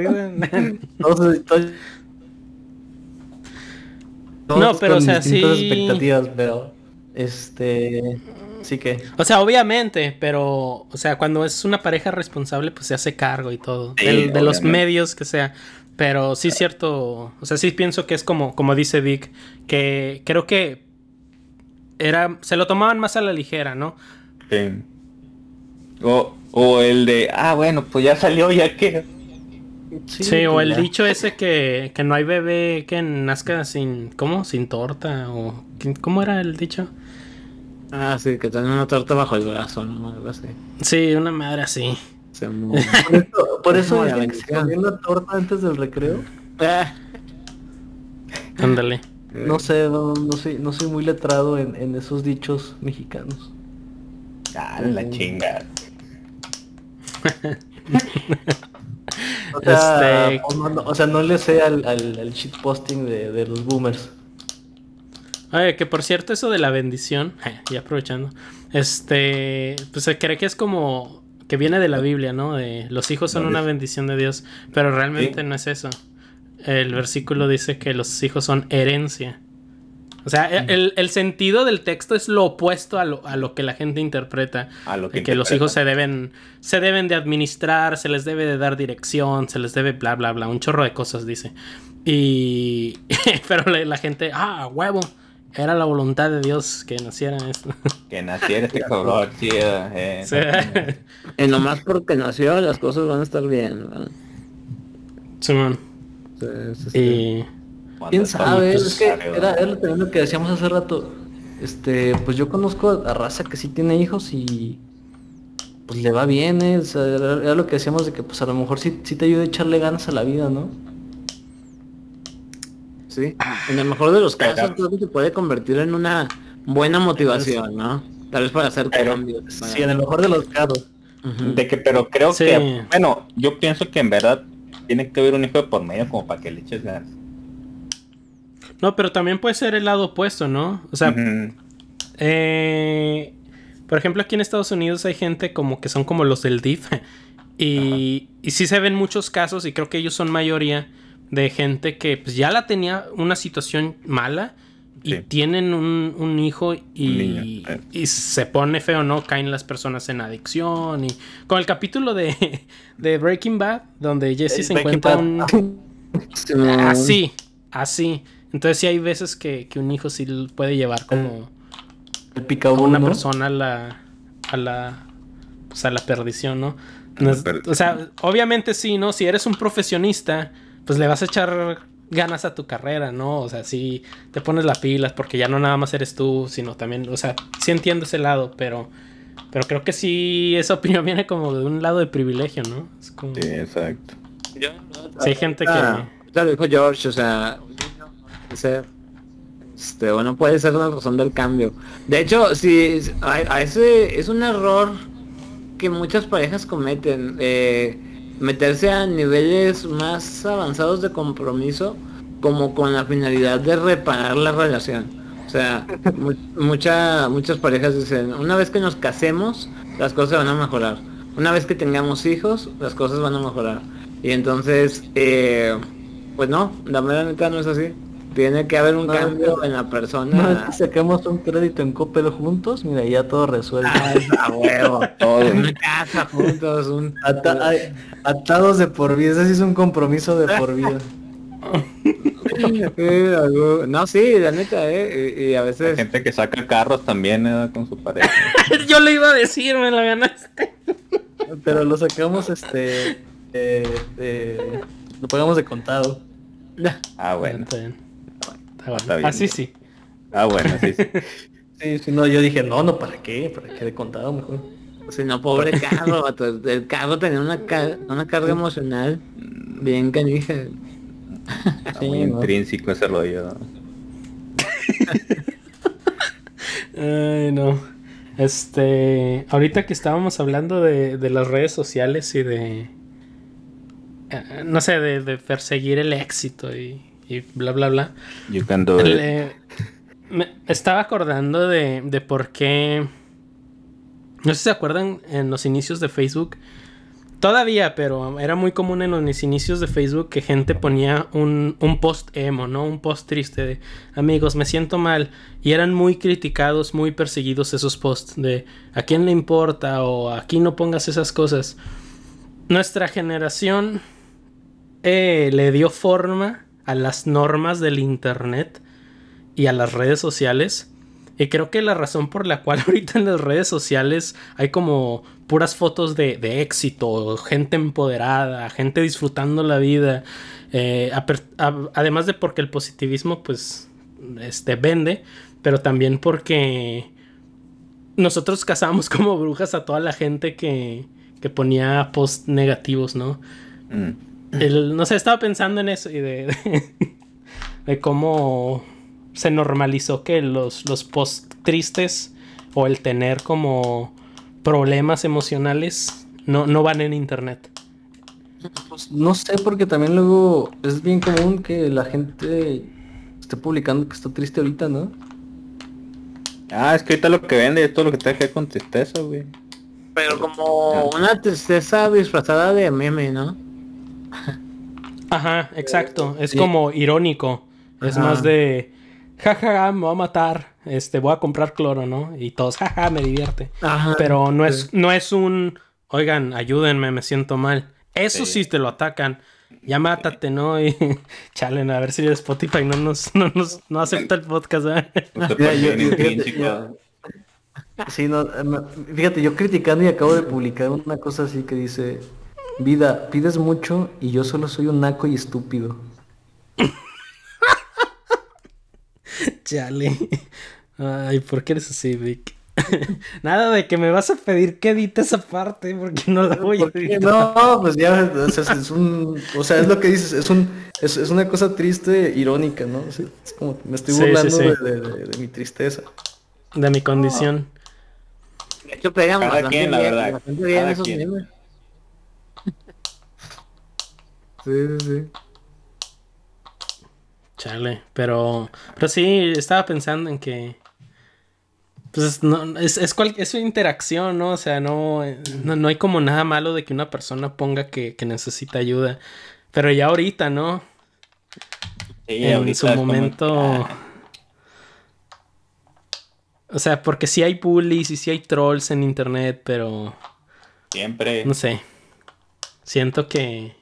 pero o sea, sí. expectativas, pero este sí que. O sea, obviamente, pero o sea, cuando es una pareja responsable, pues se hace cargo y todo de, los medios que sea. Pero sí es cierto, o sea, sí pienso que es como como dice Vic, que creo que era se lo tomaban más a la ligera, ¿no? Sí. O, o el de, ah, bueno, pues ya salió, ya que Sí, o el dicho ese que, que, no hay bebé que nazca sin, ¿cómo? Sin torta, o ¿cómo era el dicho? Ah, sí, que tiene una torta bajo el brazo, ¿no? Algo así. Sí, una madre así. por eso, por eso que se comió una torta antes del recreo. Ándale. No sé, no, no, soy, no soy muy letrado en, en esos dichos mexicanos. Ah, la chinga. Este, o sea, no, le sé al, al, shitposting de, los boomers. Oye, que por cierto, eso de la bendición, y aprovechando, este, pues se cree que es como que viene de la Biblia, ¿no? De los hijos son una bendición de Dios, pero realmente no es eso. El versículo dice que los hijos son herencia. O sea, el, sentido del texto es lo opuesto a lo, a lo que la gente interpreta. A lo que, los hijos se deben, se deben de administrar, se les debe de dar dirección, se les debe bla, bla, bla. Un chorro de cosas, dice. Y... Pero la, gente, ah, huevo. Era la voluntad de Dios que naciera esto. Que naciera este color, sí. Eh, sí. y nomás porque nació las cosas van a estar bien. Sí, man. Sí, y... ¿Quién sabe? Es que era, lo que decíamos hace rato. Este, pues yo conozco a raza que sí tiene hijos y pues le va bien, ¿eh? era, lo que decíamos de que pues a lo mejor sí, sí te ayuda a echarle ganas a la vida, ¿no? Sí, en el mejor de los casos creo que se puede convertir en una buena motivación, ¿no? Tal vez para hacer cambios. Sí, en el mejor de los casos. De que, pero creo que, bueno, yo pienso que en verdad tiene que haber un hijo de por medio como para que le eches ganas. No, pero también puede ser el lado opuesto, ¿no? O sea, eh, por ejemplo, aquí en Estados Unidos hay gente como que son como los del DIF. Y, y sí se ven muchos casos, y creo que ellos son mayoría, de gente que pues, ya la tenía una situación mala y tienen un, hijo y, eh. y, se pone feo, ¿no? Caen las personas en adicción. Y con el capítulo de, de Breaking Bad, donde Jesse se encuentra un... Así, así. Entonces sí hay veces que, un hijo sí puede llevar como el una persona a la a la pues a la perdición, ¿no? o sea, obviamente sí, ¿no? Si eres un profesionista, pues le vas a echar ganas a tu carrera, ¿no? O sea, sí te pones las pilas porque ya no nada más eres tú, sino también, o sea, sí entiendo ese lado, pero pero creo que sí esa opinión viene como de un lado de privilegio, ¿no? Sí, exacto. Sí, hay gente que ya lo dijo George, o sea, ser. Este, bueno, puede ser una razón del cambio. De hecho, si a, ese es un error que muchas parejas cometen, eh, meterse a niveles más avanzados de compromiso como con la finalidad de reparar la relación. O sea, mucha, muchas parejas dicen, una vez que nos casemos, las cosas van a mejorar. Una vez que tengamos hijos, las cosas van a mejorar. Y entonces, eh, pues no, la mera no es así. Tiene que haber un cambio en la persona. No, saquemos un crédito en Coppel juntos, mira, ya todo resuelto. a huevo, todo. Una casa juntos, un... atados de por vida, ese sí es un compromiso de por vida. no, sí, la neta, eh. Y, a veces. Hay gente que saca carros también eh, con su pareja. Yo le iba a decir, me la ganaste. Pero lo sacamos, este. Eh, lo pagamos de contado. Ah, bueno. Así sí. Ah, bueno, sí, sí. sí, sí, no, yo dije, no, no, ¿para qué? ¿Para qué de contado mejor? Si no, pobre carro, el carro tenía una, una carga emocional bien canija. muy intrínseco ese rollo. Ay, no. Este, ahorita que estábamos hablando de, de las redes sociales y de, eh, no sé, de, de, perseguir el éxito y, y, bla, bla, bla. You can do it. me estaba acordando de, de por qué, no sé si se acuerdan en los inicios de Facebook, Todavía, pero era muy común en los inicios de Facebook que gente ponía un, un, post emo, ¿no? Un post triste de amigos, me siento mal. Y eran muy criticados, muy perseguidos esos posts de a quién le importa o aquí no pongas esas cosas. Nuestra generación eh, le dio forma a las normas del Internet y a las redes sociales. Y creo que la razón por la cual ahorita en las redes sociales hay como puras fotos de, éxito, gente empoderada, gente disfrutando la vida. Eh, además de porque el positivismo pues este, vende, pero también porque nosotros cazamos como brujas a toda la gente que, que ponía posts negativos, ¿no? Mm. El, no sé, estaba pensando en eso y de, de, de cómo se normalizó que los, los posts tristes o el tener como problemas emocionales no, no van en internet. Pues no sé, porque también luego es bien común que la gente esté publicando que está triste ahorita, ¿no? Ah, es que ahorita lo que vende es todo lo que que ver con tristeza, güey. Pero como una tristeza disfrazada de meme, ¿no? Ajá, exacto. Es sí. como irónico. Es Ajá. más de jajaja, ja, ja, me voy a matar, este, voy a comprar cloro, ¿no? Y todos, jaja, ja, me divierte. Ajá, Pero no es, no es un, oigan, ayúdenme, me siento mal. Eso sí, sí te lo atacan. Ya mátate, ¿no? Y chalen, a ver si Spotify no nos, no nos no acepta el podcast, ¿eh? Sí, no, fíjate, yo criticando y acabo de publicar una cosa así que dice, vida, pides mucho y yo solo soy un naco y estúpido. Chale. Ay, ¿por qué eres así, Vic? Nada de que me vas a pedir que edite esa parte porque no la voy a editar. No, pues ya, o sea, es un, o sea, es lo que dices, es un, es, es una cosa triste, irónica, ¿no? O sea, es como, me estoy burlando sí, sí, sí. De, de, de, mi tristeza. De mi condición. De hecho, pegamos Cada quien, la verdad. Cada quien. Sí, sí, sí. Chale, pero, pero sí, estaba pensando en que, pues, no, es, es, cual, es su interacción, ¿no? O sea, no, no, no, hay como nada malo de que una persona ponga que, que necesita ayuda, pero ya ahorita, ¿no? Sí, en ahorita su momento... Como... O sea, porque sí hay bullies y sí hay trolls en internet, pero... Siempre. No sé. Siento que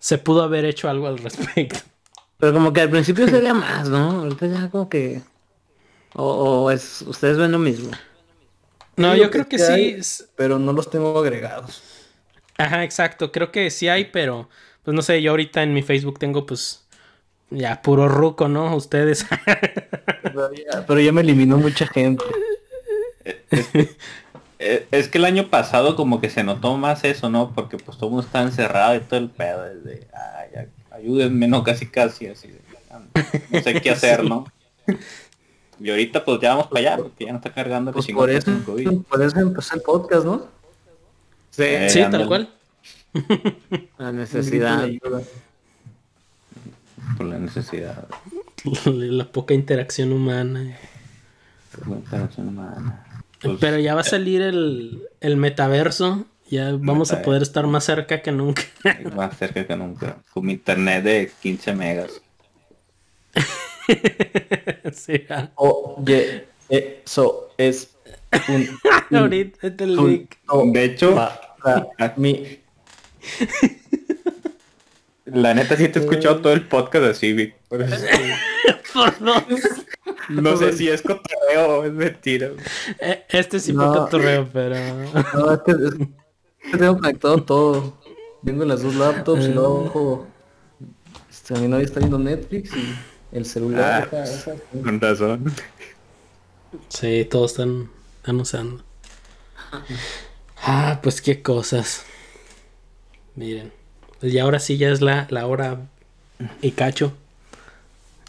se pudo haber hecho algo al respecto. Pero como que al principio sería más, ¿no? Ahorita ya como que... O, o es... Ustedes ven lo mismo. No, yo creo que, que hay, sí. Pero no los tengo agregados. Ajá, exacto. Creo que sí hay, pero... Pues no sé, yo ahorita en mi Facebook tengo pues... Ya, puro ruco, ¿no? Ustedes. pero, ya, pero ya me eliminó mucha gente. Es, es que el año pasado como que se notó más eso, ¿no? Porque pues todo el mundo está encerrado y todo el pedo. Desde, ya, ayúdenme, no, casi casi, así de, no sé qué hacer, ¿no? Y ahorita pues ya vamos para allá, porque ya no está cargando pues por eso, por eso empezó el podcast, ¿no? Sí, eh, sí tal cual. La necesidad. Por la necesidad. La, poca interacción humana. La interacción humana. Pues, Pero ya va a salir el, el metaverso ya vamos a poder estar más cerca que nunca. más cerca que nunca. Con mi internet de 15 megas. sí, ya. Oye, eso es un... Ahorita este el link. De hecho, a mí... La neta sí te he escuchado todo el podcast así, Vic. Por, no. sé si es cotorreo o es mentira. Este sí fue no, cotorreo, pero... No, es que, es que tengo conectado todo. Tengo las dos laptops y luego este, mi novia está viendo Netflix y el celular. Ah, esa, esa, con razón. Sí, todos están, están usando. Ah, pues qué cosas. Miren. Y ahora sí ya es la, la hora y cacho.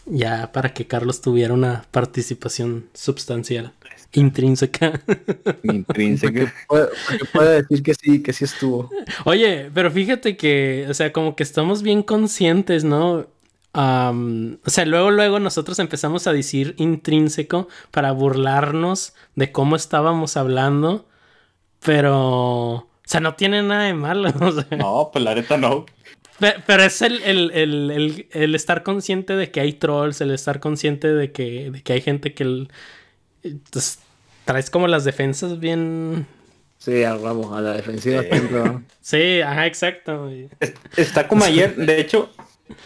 Ya para que Carlos tuviera una participación substancial, intrínseca. Intrínseca. Puede, puede decir que sí, que sí estuvo. Oye, pero fíjate que, o sea, como que estamos bien conscientes, ¿no? o sea, luego, luego nosotros empezamos a decir intrínseco para burlarnos de cómo estábamos hablando, pero, o sea, no tiene nada de malo. No, pues la neta no. Pero, es el, el, estar consciente de que hay trolls, el estar consciente de que, de que hay gente que pues, traes como las defensas bien... Sí, al ramo, a la defensiva. Sí, ajá, exacto. Está como ayer, de hecho,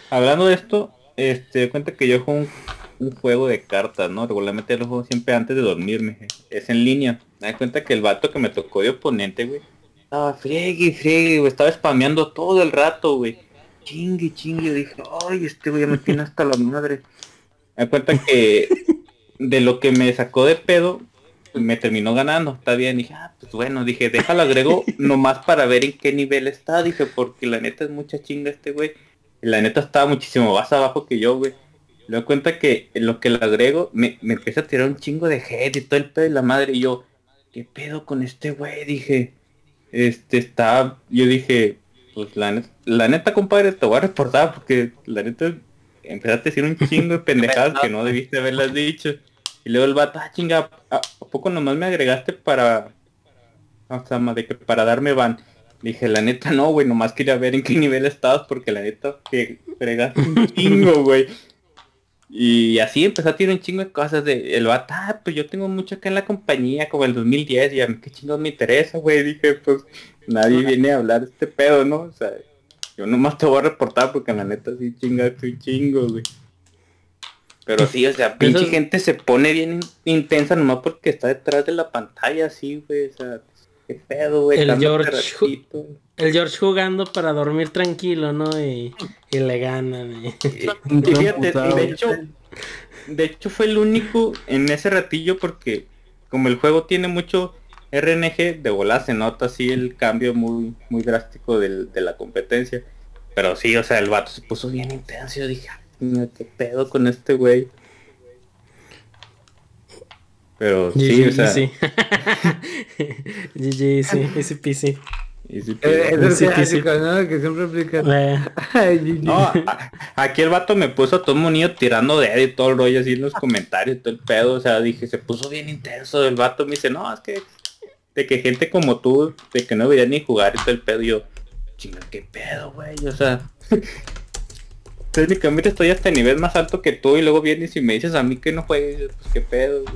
hablando de esto, este, cuenta que yo juego un, juego de cartas, ¿no? Regularmente lo juego siempre antes de dormirme. Es en línea. Me da cuenta que el vato que me tocó de oponente, güey, estaba friegue, friegue, güey, estaba spameando todo el rato, güey. Chingue, chingue, dije, ay, este güey me tiene hasta la madre. Me cuenta que de lo que me sacó de pedo, me terminó ganando, está bien, dije, ah, pues bueno, dije, déjalo agrego nomás para ver en qué nivel está, dije, porque la neta es mucha chinga este güey la neta estaba muchísimo más abajo que yo, güey. Me doy cuenta que lo que le agrego me, me empieza a tirar un chingo de head y todo el pedo y la madre. Y yo, ¿qué pedo con este güey? Dije, este está, yo dije, pues la neta, la neta compadre, te voy a reportar porque la neta empezaste a decir un chingo de pendejadas que no debiste haberlas dicho. Y luego el vato, ah, chinga, ¿a, poco nomás me agregaste para, o sea, de que para darme van? Dije, la neta no, güey, nomás quería ver en qué nivel estabas porque la neta que fregaste un chingo, güey. Y así empezó a tirar un chingo de cosas de el vato, ah, pues yo tengo mucho acá en la compañía, como el 2010, y a mí qué chingos me interesa, güey. Dije, pues nadie viene a hablar de este pedo, ¿no? O sea, yo nomás te voy a reportar porque la neta sí chingaste un chingo, güey. Pero sí, o sea, pinche gente se pone bien intensa nomás porque está detrás de la pantalla, así, güey. O sea, ¿Qué pedo, güey? El George, el George jugando para dormir tranquilo, ¿no? Y, le ganan. Y... fíjate, de hecho, de hecho fue el único en ese ratillo porque como el juego tiene mucho RNG, de volar se nota así el cambio muy, muy drástico de la competencia. Pero sí, o sea, el vato se puso bien intenso. Yo dije, qué pedo con este güey. Pero sí, o sea. Sí. GG, sí, easy peasy. Easy eh, es el clásico, ¿no? Que siempre aplica. no, aquí el vato me puso a todo un niño tirando de y todo el rollo así en los comentarios, todo el pedo. O sea, dije, se puso bien intenso. El vato me dice, no, es que de que gente como tú, de que no veía ni jugar y todo el pedo. Y yo, chinga, qué pedo, güey. O sea, técnicamente estoy hasta el nivel más alto que tú y luego vienes y me dices a mí que no juegues, pues qué pedo, güey.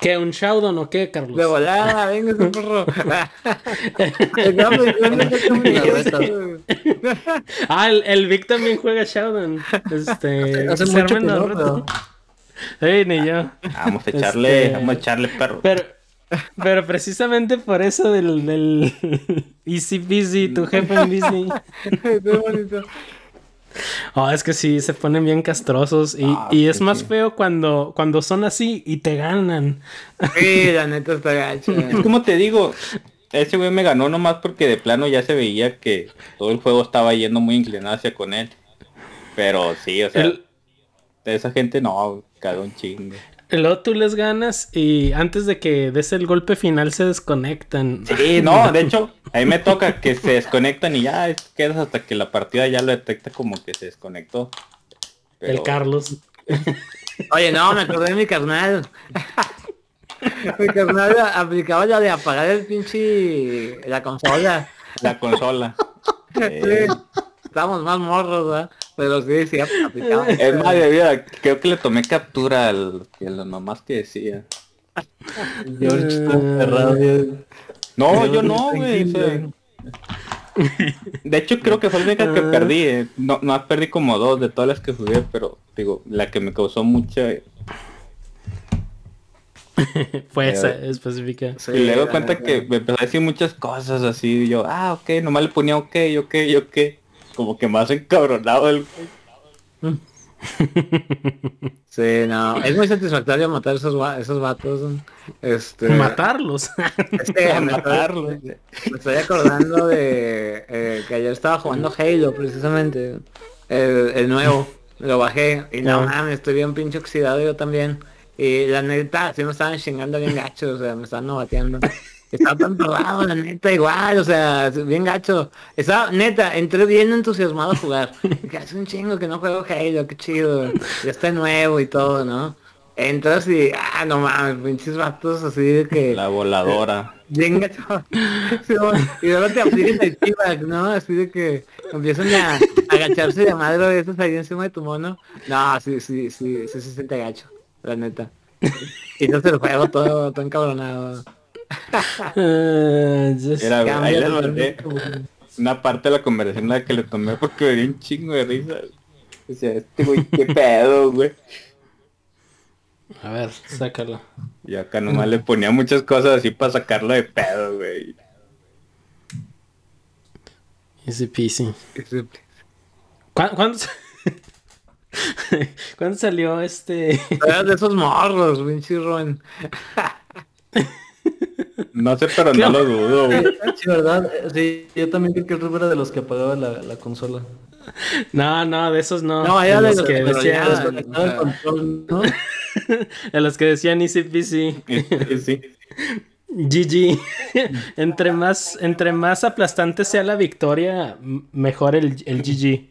¿Qué? ¿Un Showdown o qué, Carlos? De volada, venga ese porro. ah, el, el, Vic también juega Showdown. Este. Hace mucho que no, Ey, ni yo. Vamos a echarle, este... vamos a echarle perro. Pero, pero precisamente por eso del, del Easy Busy, tu jefe en Busy. bonito. Oh, es que sí, se ponen bien castrosos y, ah, y es más feo cuando, cuando son así y te ganan. Sí, la neta está gacha. Es como te digo, ese güey me ganó nomás porque de plano ya se veía que todo el juego estaba yendo muy inclinado hacia con él. Pero sí, o sea, esa gente no, cada un chingo. Luego tú les ganas y antes de que des el golpe final se desconectan. Sí, no, de hecho, ahí me toca que se desconectan y ya quedas hasta que la partida ya lo detecta como que se desconectó. El Carlos. Oye, no, me acordé de mi carnal. mi carnal aplicaba ya de apagar el pinche la consola. La consola. Sí. Estamos más morros, ¿verdad? Pero sí, sí, aplicaba. Es más, vida, creo que le tomé captura al, a las mamás que decía. George está cerrado. No, yo no, güey. de hecho, creo que fue la única que ah. perdí. Eh. No, no perdí como dos de todas las que jugué, pero digo, la que me causó mucha fue esa específica. y luego cuenta que me empezó a decir muchas cosas así. Y yo, ah, ok, nomás le ponía ok, ok, ok como que más encabronado el Sí, no, es muy satisfactorio matar esos, esos vatos. Este, Matarlos. matarlos. Me estoy acordando de eh, que ayer estaba jugando Halo precisamente. El, nuevo. lo bajé y no mames, estoy bien pinche oxidado yo también. Y la neta, sí me estaban chingando bien gacho, o sea, me estaban novateando. Estaba tan probado, la neta, igual, o sea, bien gacho. Estaba, neta, entré bien entusiasmado a jugar. Hace un chingo que no juego Halo, qué chido. Ya está nuevo y todo, ¿no? Entras y, ah, no mames, pinches vatos así de que... La voladora. Bien gacho. y luego te aplican el feedback, ¿no? Así de que empiezan a agacharse de madre de esos ahí encima de tu mono. No, sí, sí, sí, sí, se siente gacho la neta. y se lo juego todo, todo encabronado. Era, ahí les mandé una parte de la conversación la que le tomé porque me dio un chingo de risa. O sea, este güey, qué pedo, güey. A ver, sácalo. Y acá nomás le ponía muchas cosas así para sacarlo de pedo, güey. Easy peasy. ¿Cuándo? ¿Cuándo salió este? de esos morros, pinche Ron. No sé, pero no lo dudo, güey. Sí, ¿verdad? Sí, yo también creo que el era de los que apagaba la, la consola. No, no, de esos no. No, era de, los que decían... el control, ¿no? de los que decían Easy. Sí. GG. entre más, entre más aplastante sea la victoria, mejor el, el GG.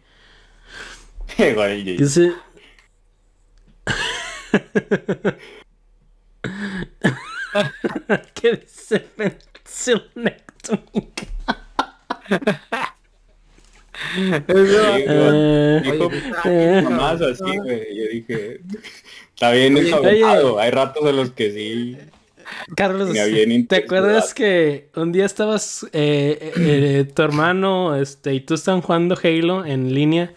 Dice... ¿Qué dice Dijo más así, güey. Yo dije, está bien eso Hay ratos en los que sí. Carlos, ¿te acuerdas que un día estabas eh, eh, eh, tu hermano este, y tú están jugando Halo en línea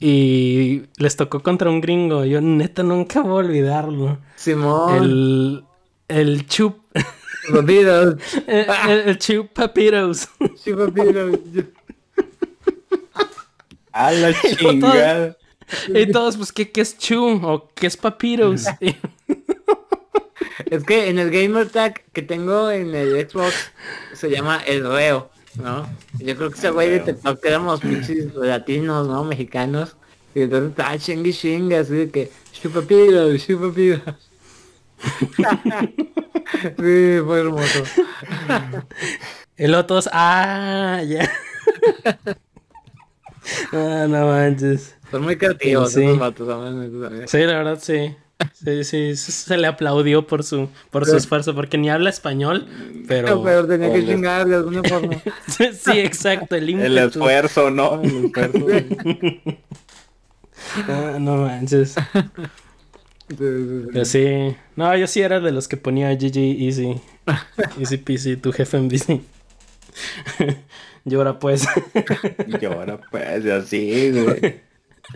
y les tocó contra un gringo. Yo neta nunca voy a olvidarlo. Simón. El, el chup. Papiros. el, el, chup papiros. Chup papiros. A la chingada. Y todos, pues, ¿qué, ¿qué, es chu? ¿O qué es papiros? es que en el gamer tag que tengo en el Xbox se llama el reo. ¿no? Yo creo que ese güey de TikTok éramos pinches latinos, ¿no? Mexicanos. Y entonces estaba chingue chingue, así de que chupapido, chupapido. Sí, fue hermoso. El otro ah, ya. ah, no manches. Son muy creativos sí. esos vatos, Sí, la verdad, sí. Sí, sí, se le aplaudió por su, por su esfuerzo, porque ni habla español, pero... pero tenía que chingar de alguna forma. sí, exacto, el El esfuerzo, ¿no? El esfuerzo. ah, no manches. Pero sí. No, yo sí era de los que ponía GG Easy. Easy Peasy, tu jefe en bici. Llora pues. Llora pues, así, güey.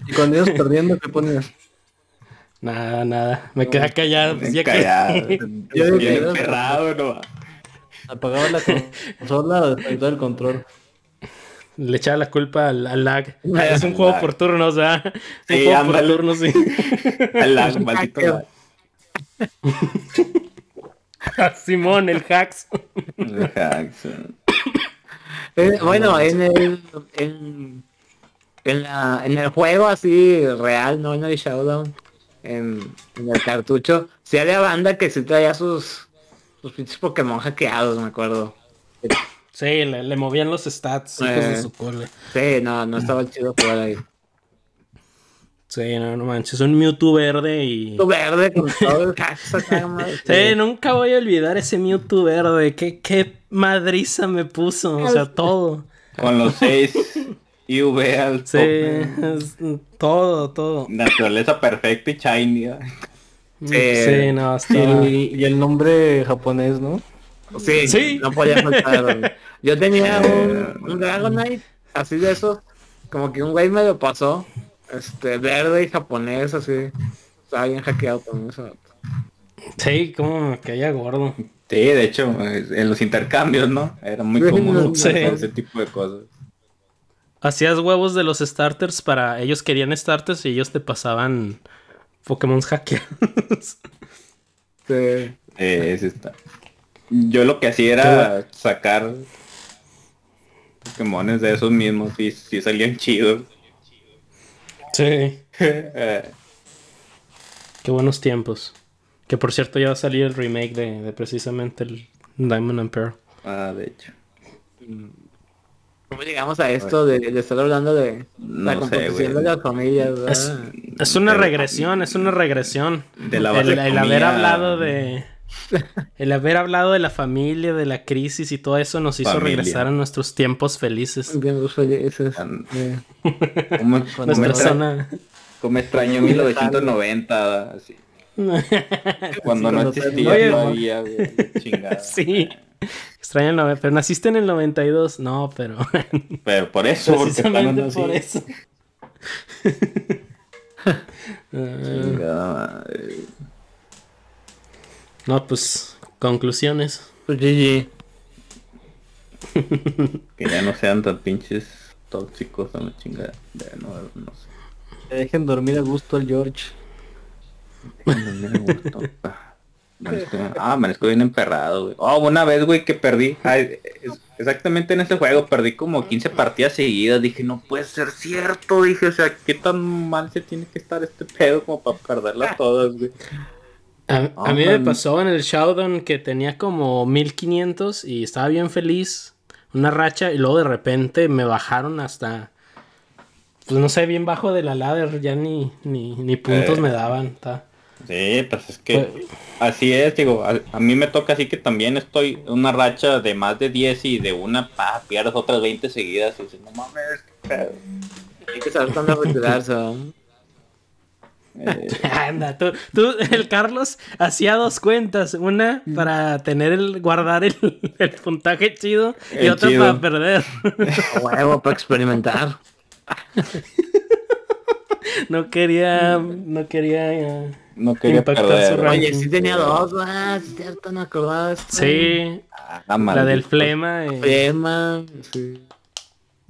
Y cuando ibas perdiendo, ¿qué ponías? Nada, nada. Me quedé callado. Pues, ya callado. Que... Yo bien ¿no? Apagaba la consola el control. Le echaba la culpa al, al lag. es un juego por turnos, ¿verdad? Sí, un juego por turnos, sí. Al lag, maldito lag. Simón, el hacks. El hacks. Eh, bueno, en el, en, en, la, en el juego así real, no en el Showdown, en, en el cartucho, sí había banda que sí traía sus, sus pinches Pokémon hackeados, me acuerdo. Sí, le, le movían los stats, de su cole. Sí, no, no estaba chido jugar ahí. Sí, no, no manches, un Mewtwo verde y... Mewtwo verde con todo el madre. Sí, nunca voy a olvidar ese Mewtwo verde. Qué, qué madriza me puso, o sea, todo. Con los seis IV al Sí, es, todo, todo. Naturaleza perfecta y shiny. Sí, sí no, está... y, y el nombre japonés, ¿no? Sí, Sí. no podía faltar. Yo tenía un, un Dragonite, así de esos, como que un güey me lo pasó, este, verde y japonés, así. Estaba bien hackeado con eso. Sí, como me caía gordo. Sí, de hecho, en los intercambios, ¿no? Era muy Sí, común sí. ese tipo de cosas. Hacías huevos de los starters para... Ellos querían starters y ellos te pasaban Pokémon hackeados. Sí. Eh, sí está. Yo lo que hacía era sacar Pokémones de esos mismos y si salían chidos. Sí. Qué buenos tiempos. Que por cierto ya va a salir el remake de, de precisamente el Diamond and Pearl. Ah, de hecho. ¿Cómo llegamos a esto de, de estar hablando de la No sé, composición güey. de las familias? Es, es una regresión, es una regresión. De la el, el haber hablado de. El haber hablado de la familia, de la crisis y todo eso nos hizo Familia. regresar a nuestros tiempos felices. Tiempos felices. Eh, ¿Cómo, cómo Nuestra extra- zona. cómo extraño 1990, así. Cuando no existía Oye, todavía, güey. Chingada. sí. Extraño el nove- Pero naciste en el 92. No, pero. Pero por eso, porque Precisamente por así. eso. Chingada madre. No, pues. Conclusiones. pues GG. Que ya no sean tan pinches tóxicos a la chingada. Ya no, no sé. Que dejen dormir a gusto al George. Déjenme ver, gusto. Amanezco- Ah, amanezco bien emperrado, güey. Oh, una vez, güey, que perdí. Ay, es- exactamente en ese juego perdí como 15 partidas seguidas. Dije, no puede ser cierto. Dije, o sea, ¿qué tan mal se tiene que estar este pedo como para perderlas todas, güey? A, a mí me pasó en el Showdown que tenía como 1500 y estaba bien feliz. Una racha y luego de repente me bajaron hasta. Pues no sé, bien bajo de la ladder. Ya ni, ni, ni puntos Eh. me daban. ta. Sí, pues es que así es, digo, a, a mí me toca así que también estoy una racha de más de 10 y de una, pa, pierdes otras 20 seguidas y dices, no mames, qué pedo. Hay que saber cuándo retirarse. Eh, Anda, tú, tú, el Carlos hacía dos cuentas. Una para tener el, guardar el, el puntaje chido y otra chido. para perder. Huevo para experimentar. no quería, no quería. eh, no quería su perder. ranking. Oye, sí tenía dos, sí, cierto, no. Sí, Ah, la maldito. del flema. eh. Flema, sí.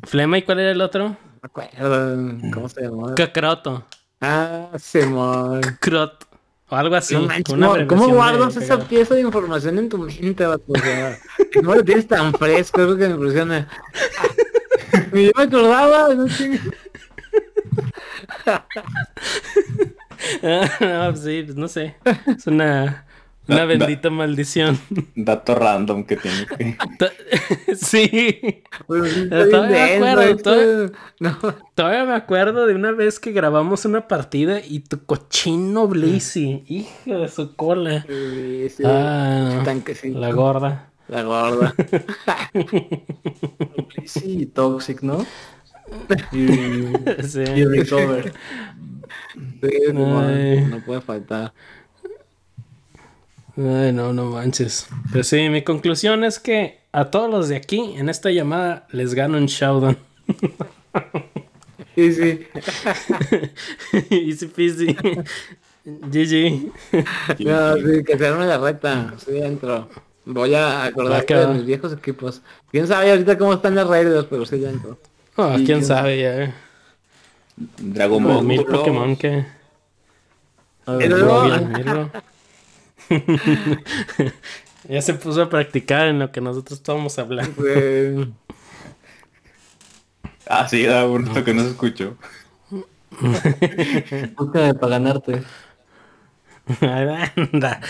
Flema y cuál era el otro? No me acuerdo. ¿Cómo se llamaba? Cacroto. Ah, Simón. Crot. O algo así. No manches, una ¿cómo, guardas esa pieza de información en tu mente, vato? O sea, no lo tienes tan fresco, es lo que me impresiona. Yo me acordaba, no sé. no, sí, pues no sé. Es una, una Da- da- bendita maldición. Dato random que tiene que... Sí. Pues, todavía me acuerdo, esto- todavía- No, Todavía me acuerdo de una vez que grabamos una partida y tu cochino Blissy, hijo de su cola. sí, sí, Ah, la gorda. La gorda. Sí, y Toxic, ¿no? Y, Sí. y Recover. Sí, Ay. no puede faltar. Ay, no, no manches. Pero sí, mi conclusión es que a todos los de aquí en esta llamada les gano un showdown. Sí, sí. Easy peasy. GG. No, sí, que se arme la reta. Sí, entro. Voy a acordar de mis viejos equipos. Quién sabe ahorita cómo están las redes, pero sí, ya entro. Oh, Sí, quién sabe ya. Dragon Como Ball. mil. Pokémon que. A ver, vi mirlo. ya se puso a practicar en lo que nosotros estábamos hablando. Ah, sí, da gusto que no se escuchó. búscame para ganarte. Anda.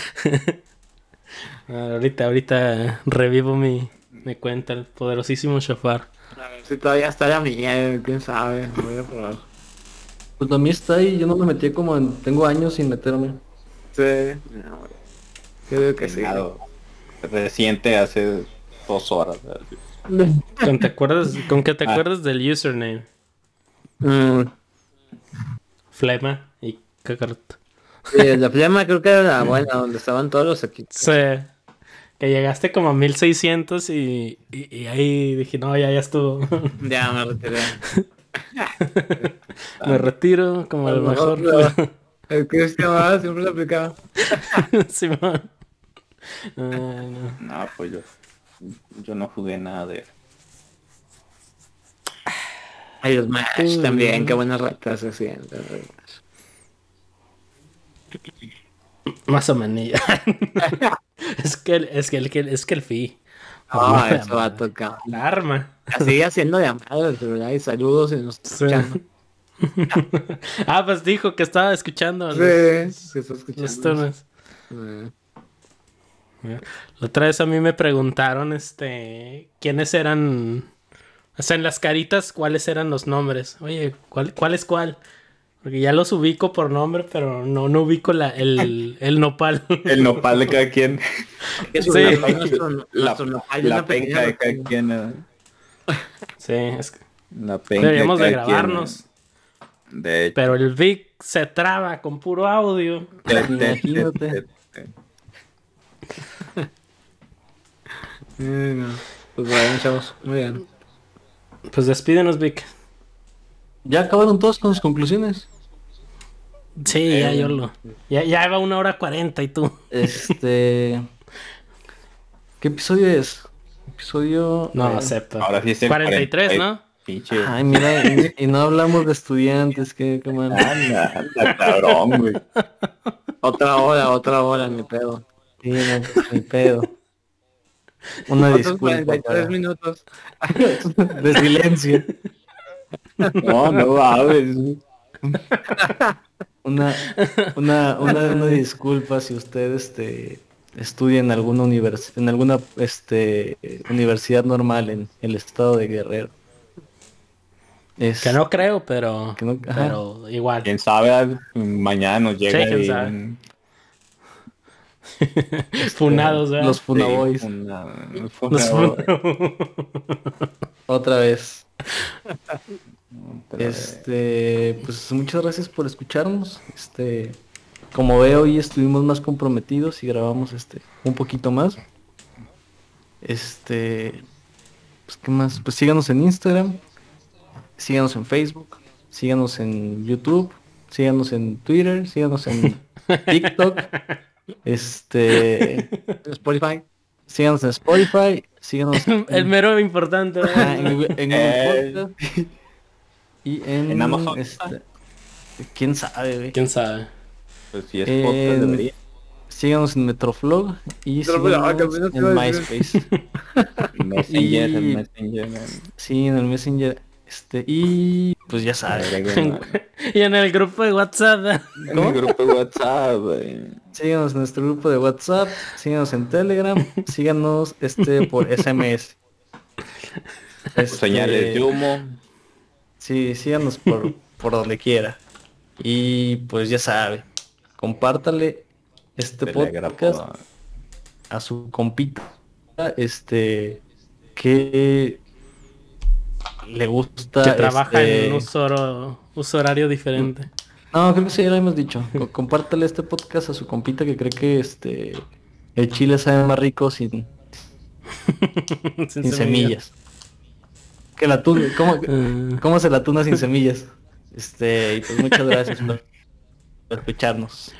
ahorita, ahorita revivo mi, mi cuenta, el poderosísimo a ver si todavía está la mía, quién sabe. Voy a probar. Pues a mí está ahí, yo no me metí como en... Tengo años sin meterme. Sí. No, creo que sí. Reciente, hace dos horas. Con, te acuerdas, con que te acuerdas del username. Mm, Flema y Kakarot. sí, la flema creo que era la buena, donde estaban todos los equipos. Sí. Que llegaste como a 1600 y, y, y ahí dije, no, ya, ya estuvo. Ya me retiré. Me retiro como a lo mejor. El que se llamaba siempre lo aplicaba. Simón. No. No, pues yo, yo no jugué nada de Ay, los Smash también, qué buenas ratas se sienten. Más o menos. es que el, es que el, es que el fi. Ah, la eso va a tocar. La arma. Sigue haciendo llamadas, de verdad, y saludos y nos Sí. escuchando. ah, pues dijo que estaba escuchando. Sí, que está escuchando. La otra vez a mí me preguntaron, este, quiénes eran, o sea, en las caritas, cuáles eran los nombres. Oye, ¿cuál, cuál es cuál? Porque ya los ubico por nombre, pero no, no ubico la, el, el nopal. El nopal de cada quien. sí. La, la penca de cada quien. Sí, es que La penca deberíamos de cada quien, grabarnos. ¿no? De hecho. Pero el Vic se traba con puro audio. Te- te- te- Imagínate. Eh, no. Pues bueno, chavos. Muy bien. Pues despídenos, Vic. ¿Ya acabaron todos con sus conclusiones? Sí, ya yo lo. Ya, ya va una hora cuarenta y tú. Este... ¿Qué episodio es? Episodio... No, eh, acepto. Ahora sí es el 43, ¿no? Pinche. Ay, mira, y, y no hablamos de estudiantes, qué, qué mal. Anda, anda, cabrón, güey. Otra hora, otra hora, mi pedo. Sí, no, ni pedo. Una Otros disculpa 43 para- minutos. de silencio. No, no güey. Una, una, una, una disculpa si usted este, estudia en alguna univers en alguna este, universidad normal en el estado de Guerrero. Es- Que no creo, pero. Que no- pero igual. Quién sabe, mañana nos llega Sí, quién ahí sabe. un- Funados, ¿verdad? Los Funaboys. Sí, una- un Los funabo. Otra vez. Este, pues muchas gracias por escucharnos. Este, como veo, hoy estuvimos más comprometidos y grabamos este un poquito más. Este, pues qué más, pues síganos en Instagram, síganos en Facebook, síganos en YouTube, síganos en Twitter, síganos en TikTok. Este, Spotify. síganos en Spotify, síganos en, El mero importante. Ajá, en, Google- en Eh. Podcast. Y en, En Amazon. este, ¿Quién sabe, güey? ¿Quién sabe? pues si es En- podcast debería. Síganos en Metroflog y ah, síganos te en. MySpace. Messenger, Y- el Messenger. sí, en el Messenger. Este, y pues ya sabes. y en el grupo de WhatsApp. En el grupo de WhatsApp, güey. Síganos en nuestro grupo de WhatsApp, síganos en Telegram, síganos este por SMS. Este, Señales de humo. Sí, síganos por, por donde quiera. Y pues ya sabe, compártale este Telegram, podcast a su compita, este, que le gusta. Que trabaja este, en un uso, uso horario diferente. No, creo que sí, ya lo hemos dicho. Co- Compártale este podcast a su compita que cree que este el chile sabe más rico sin, Sin sin semillas. Que la tuna, ¿cómo. ¿cómo se la tuna sin semillas? Este, y pues muchas gracias por escucharnos.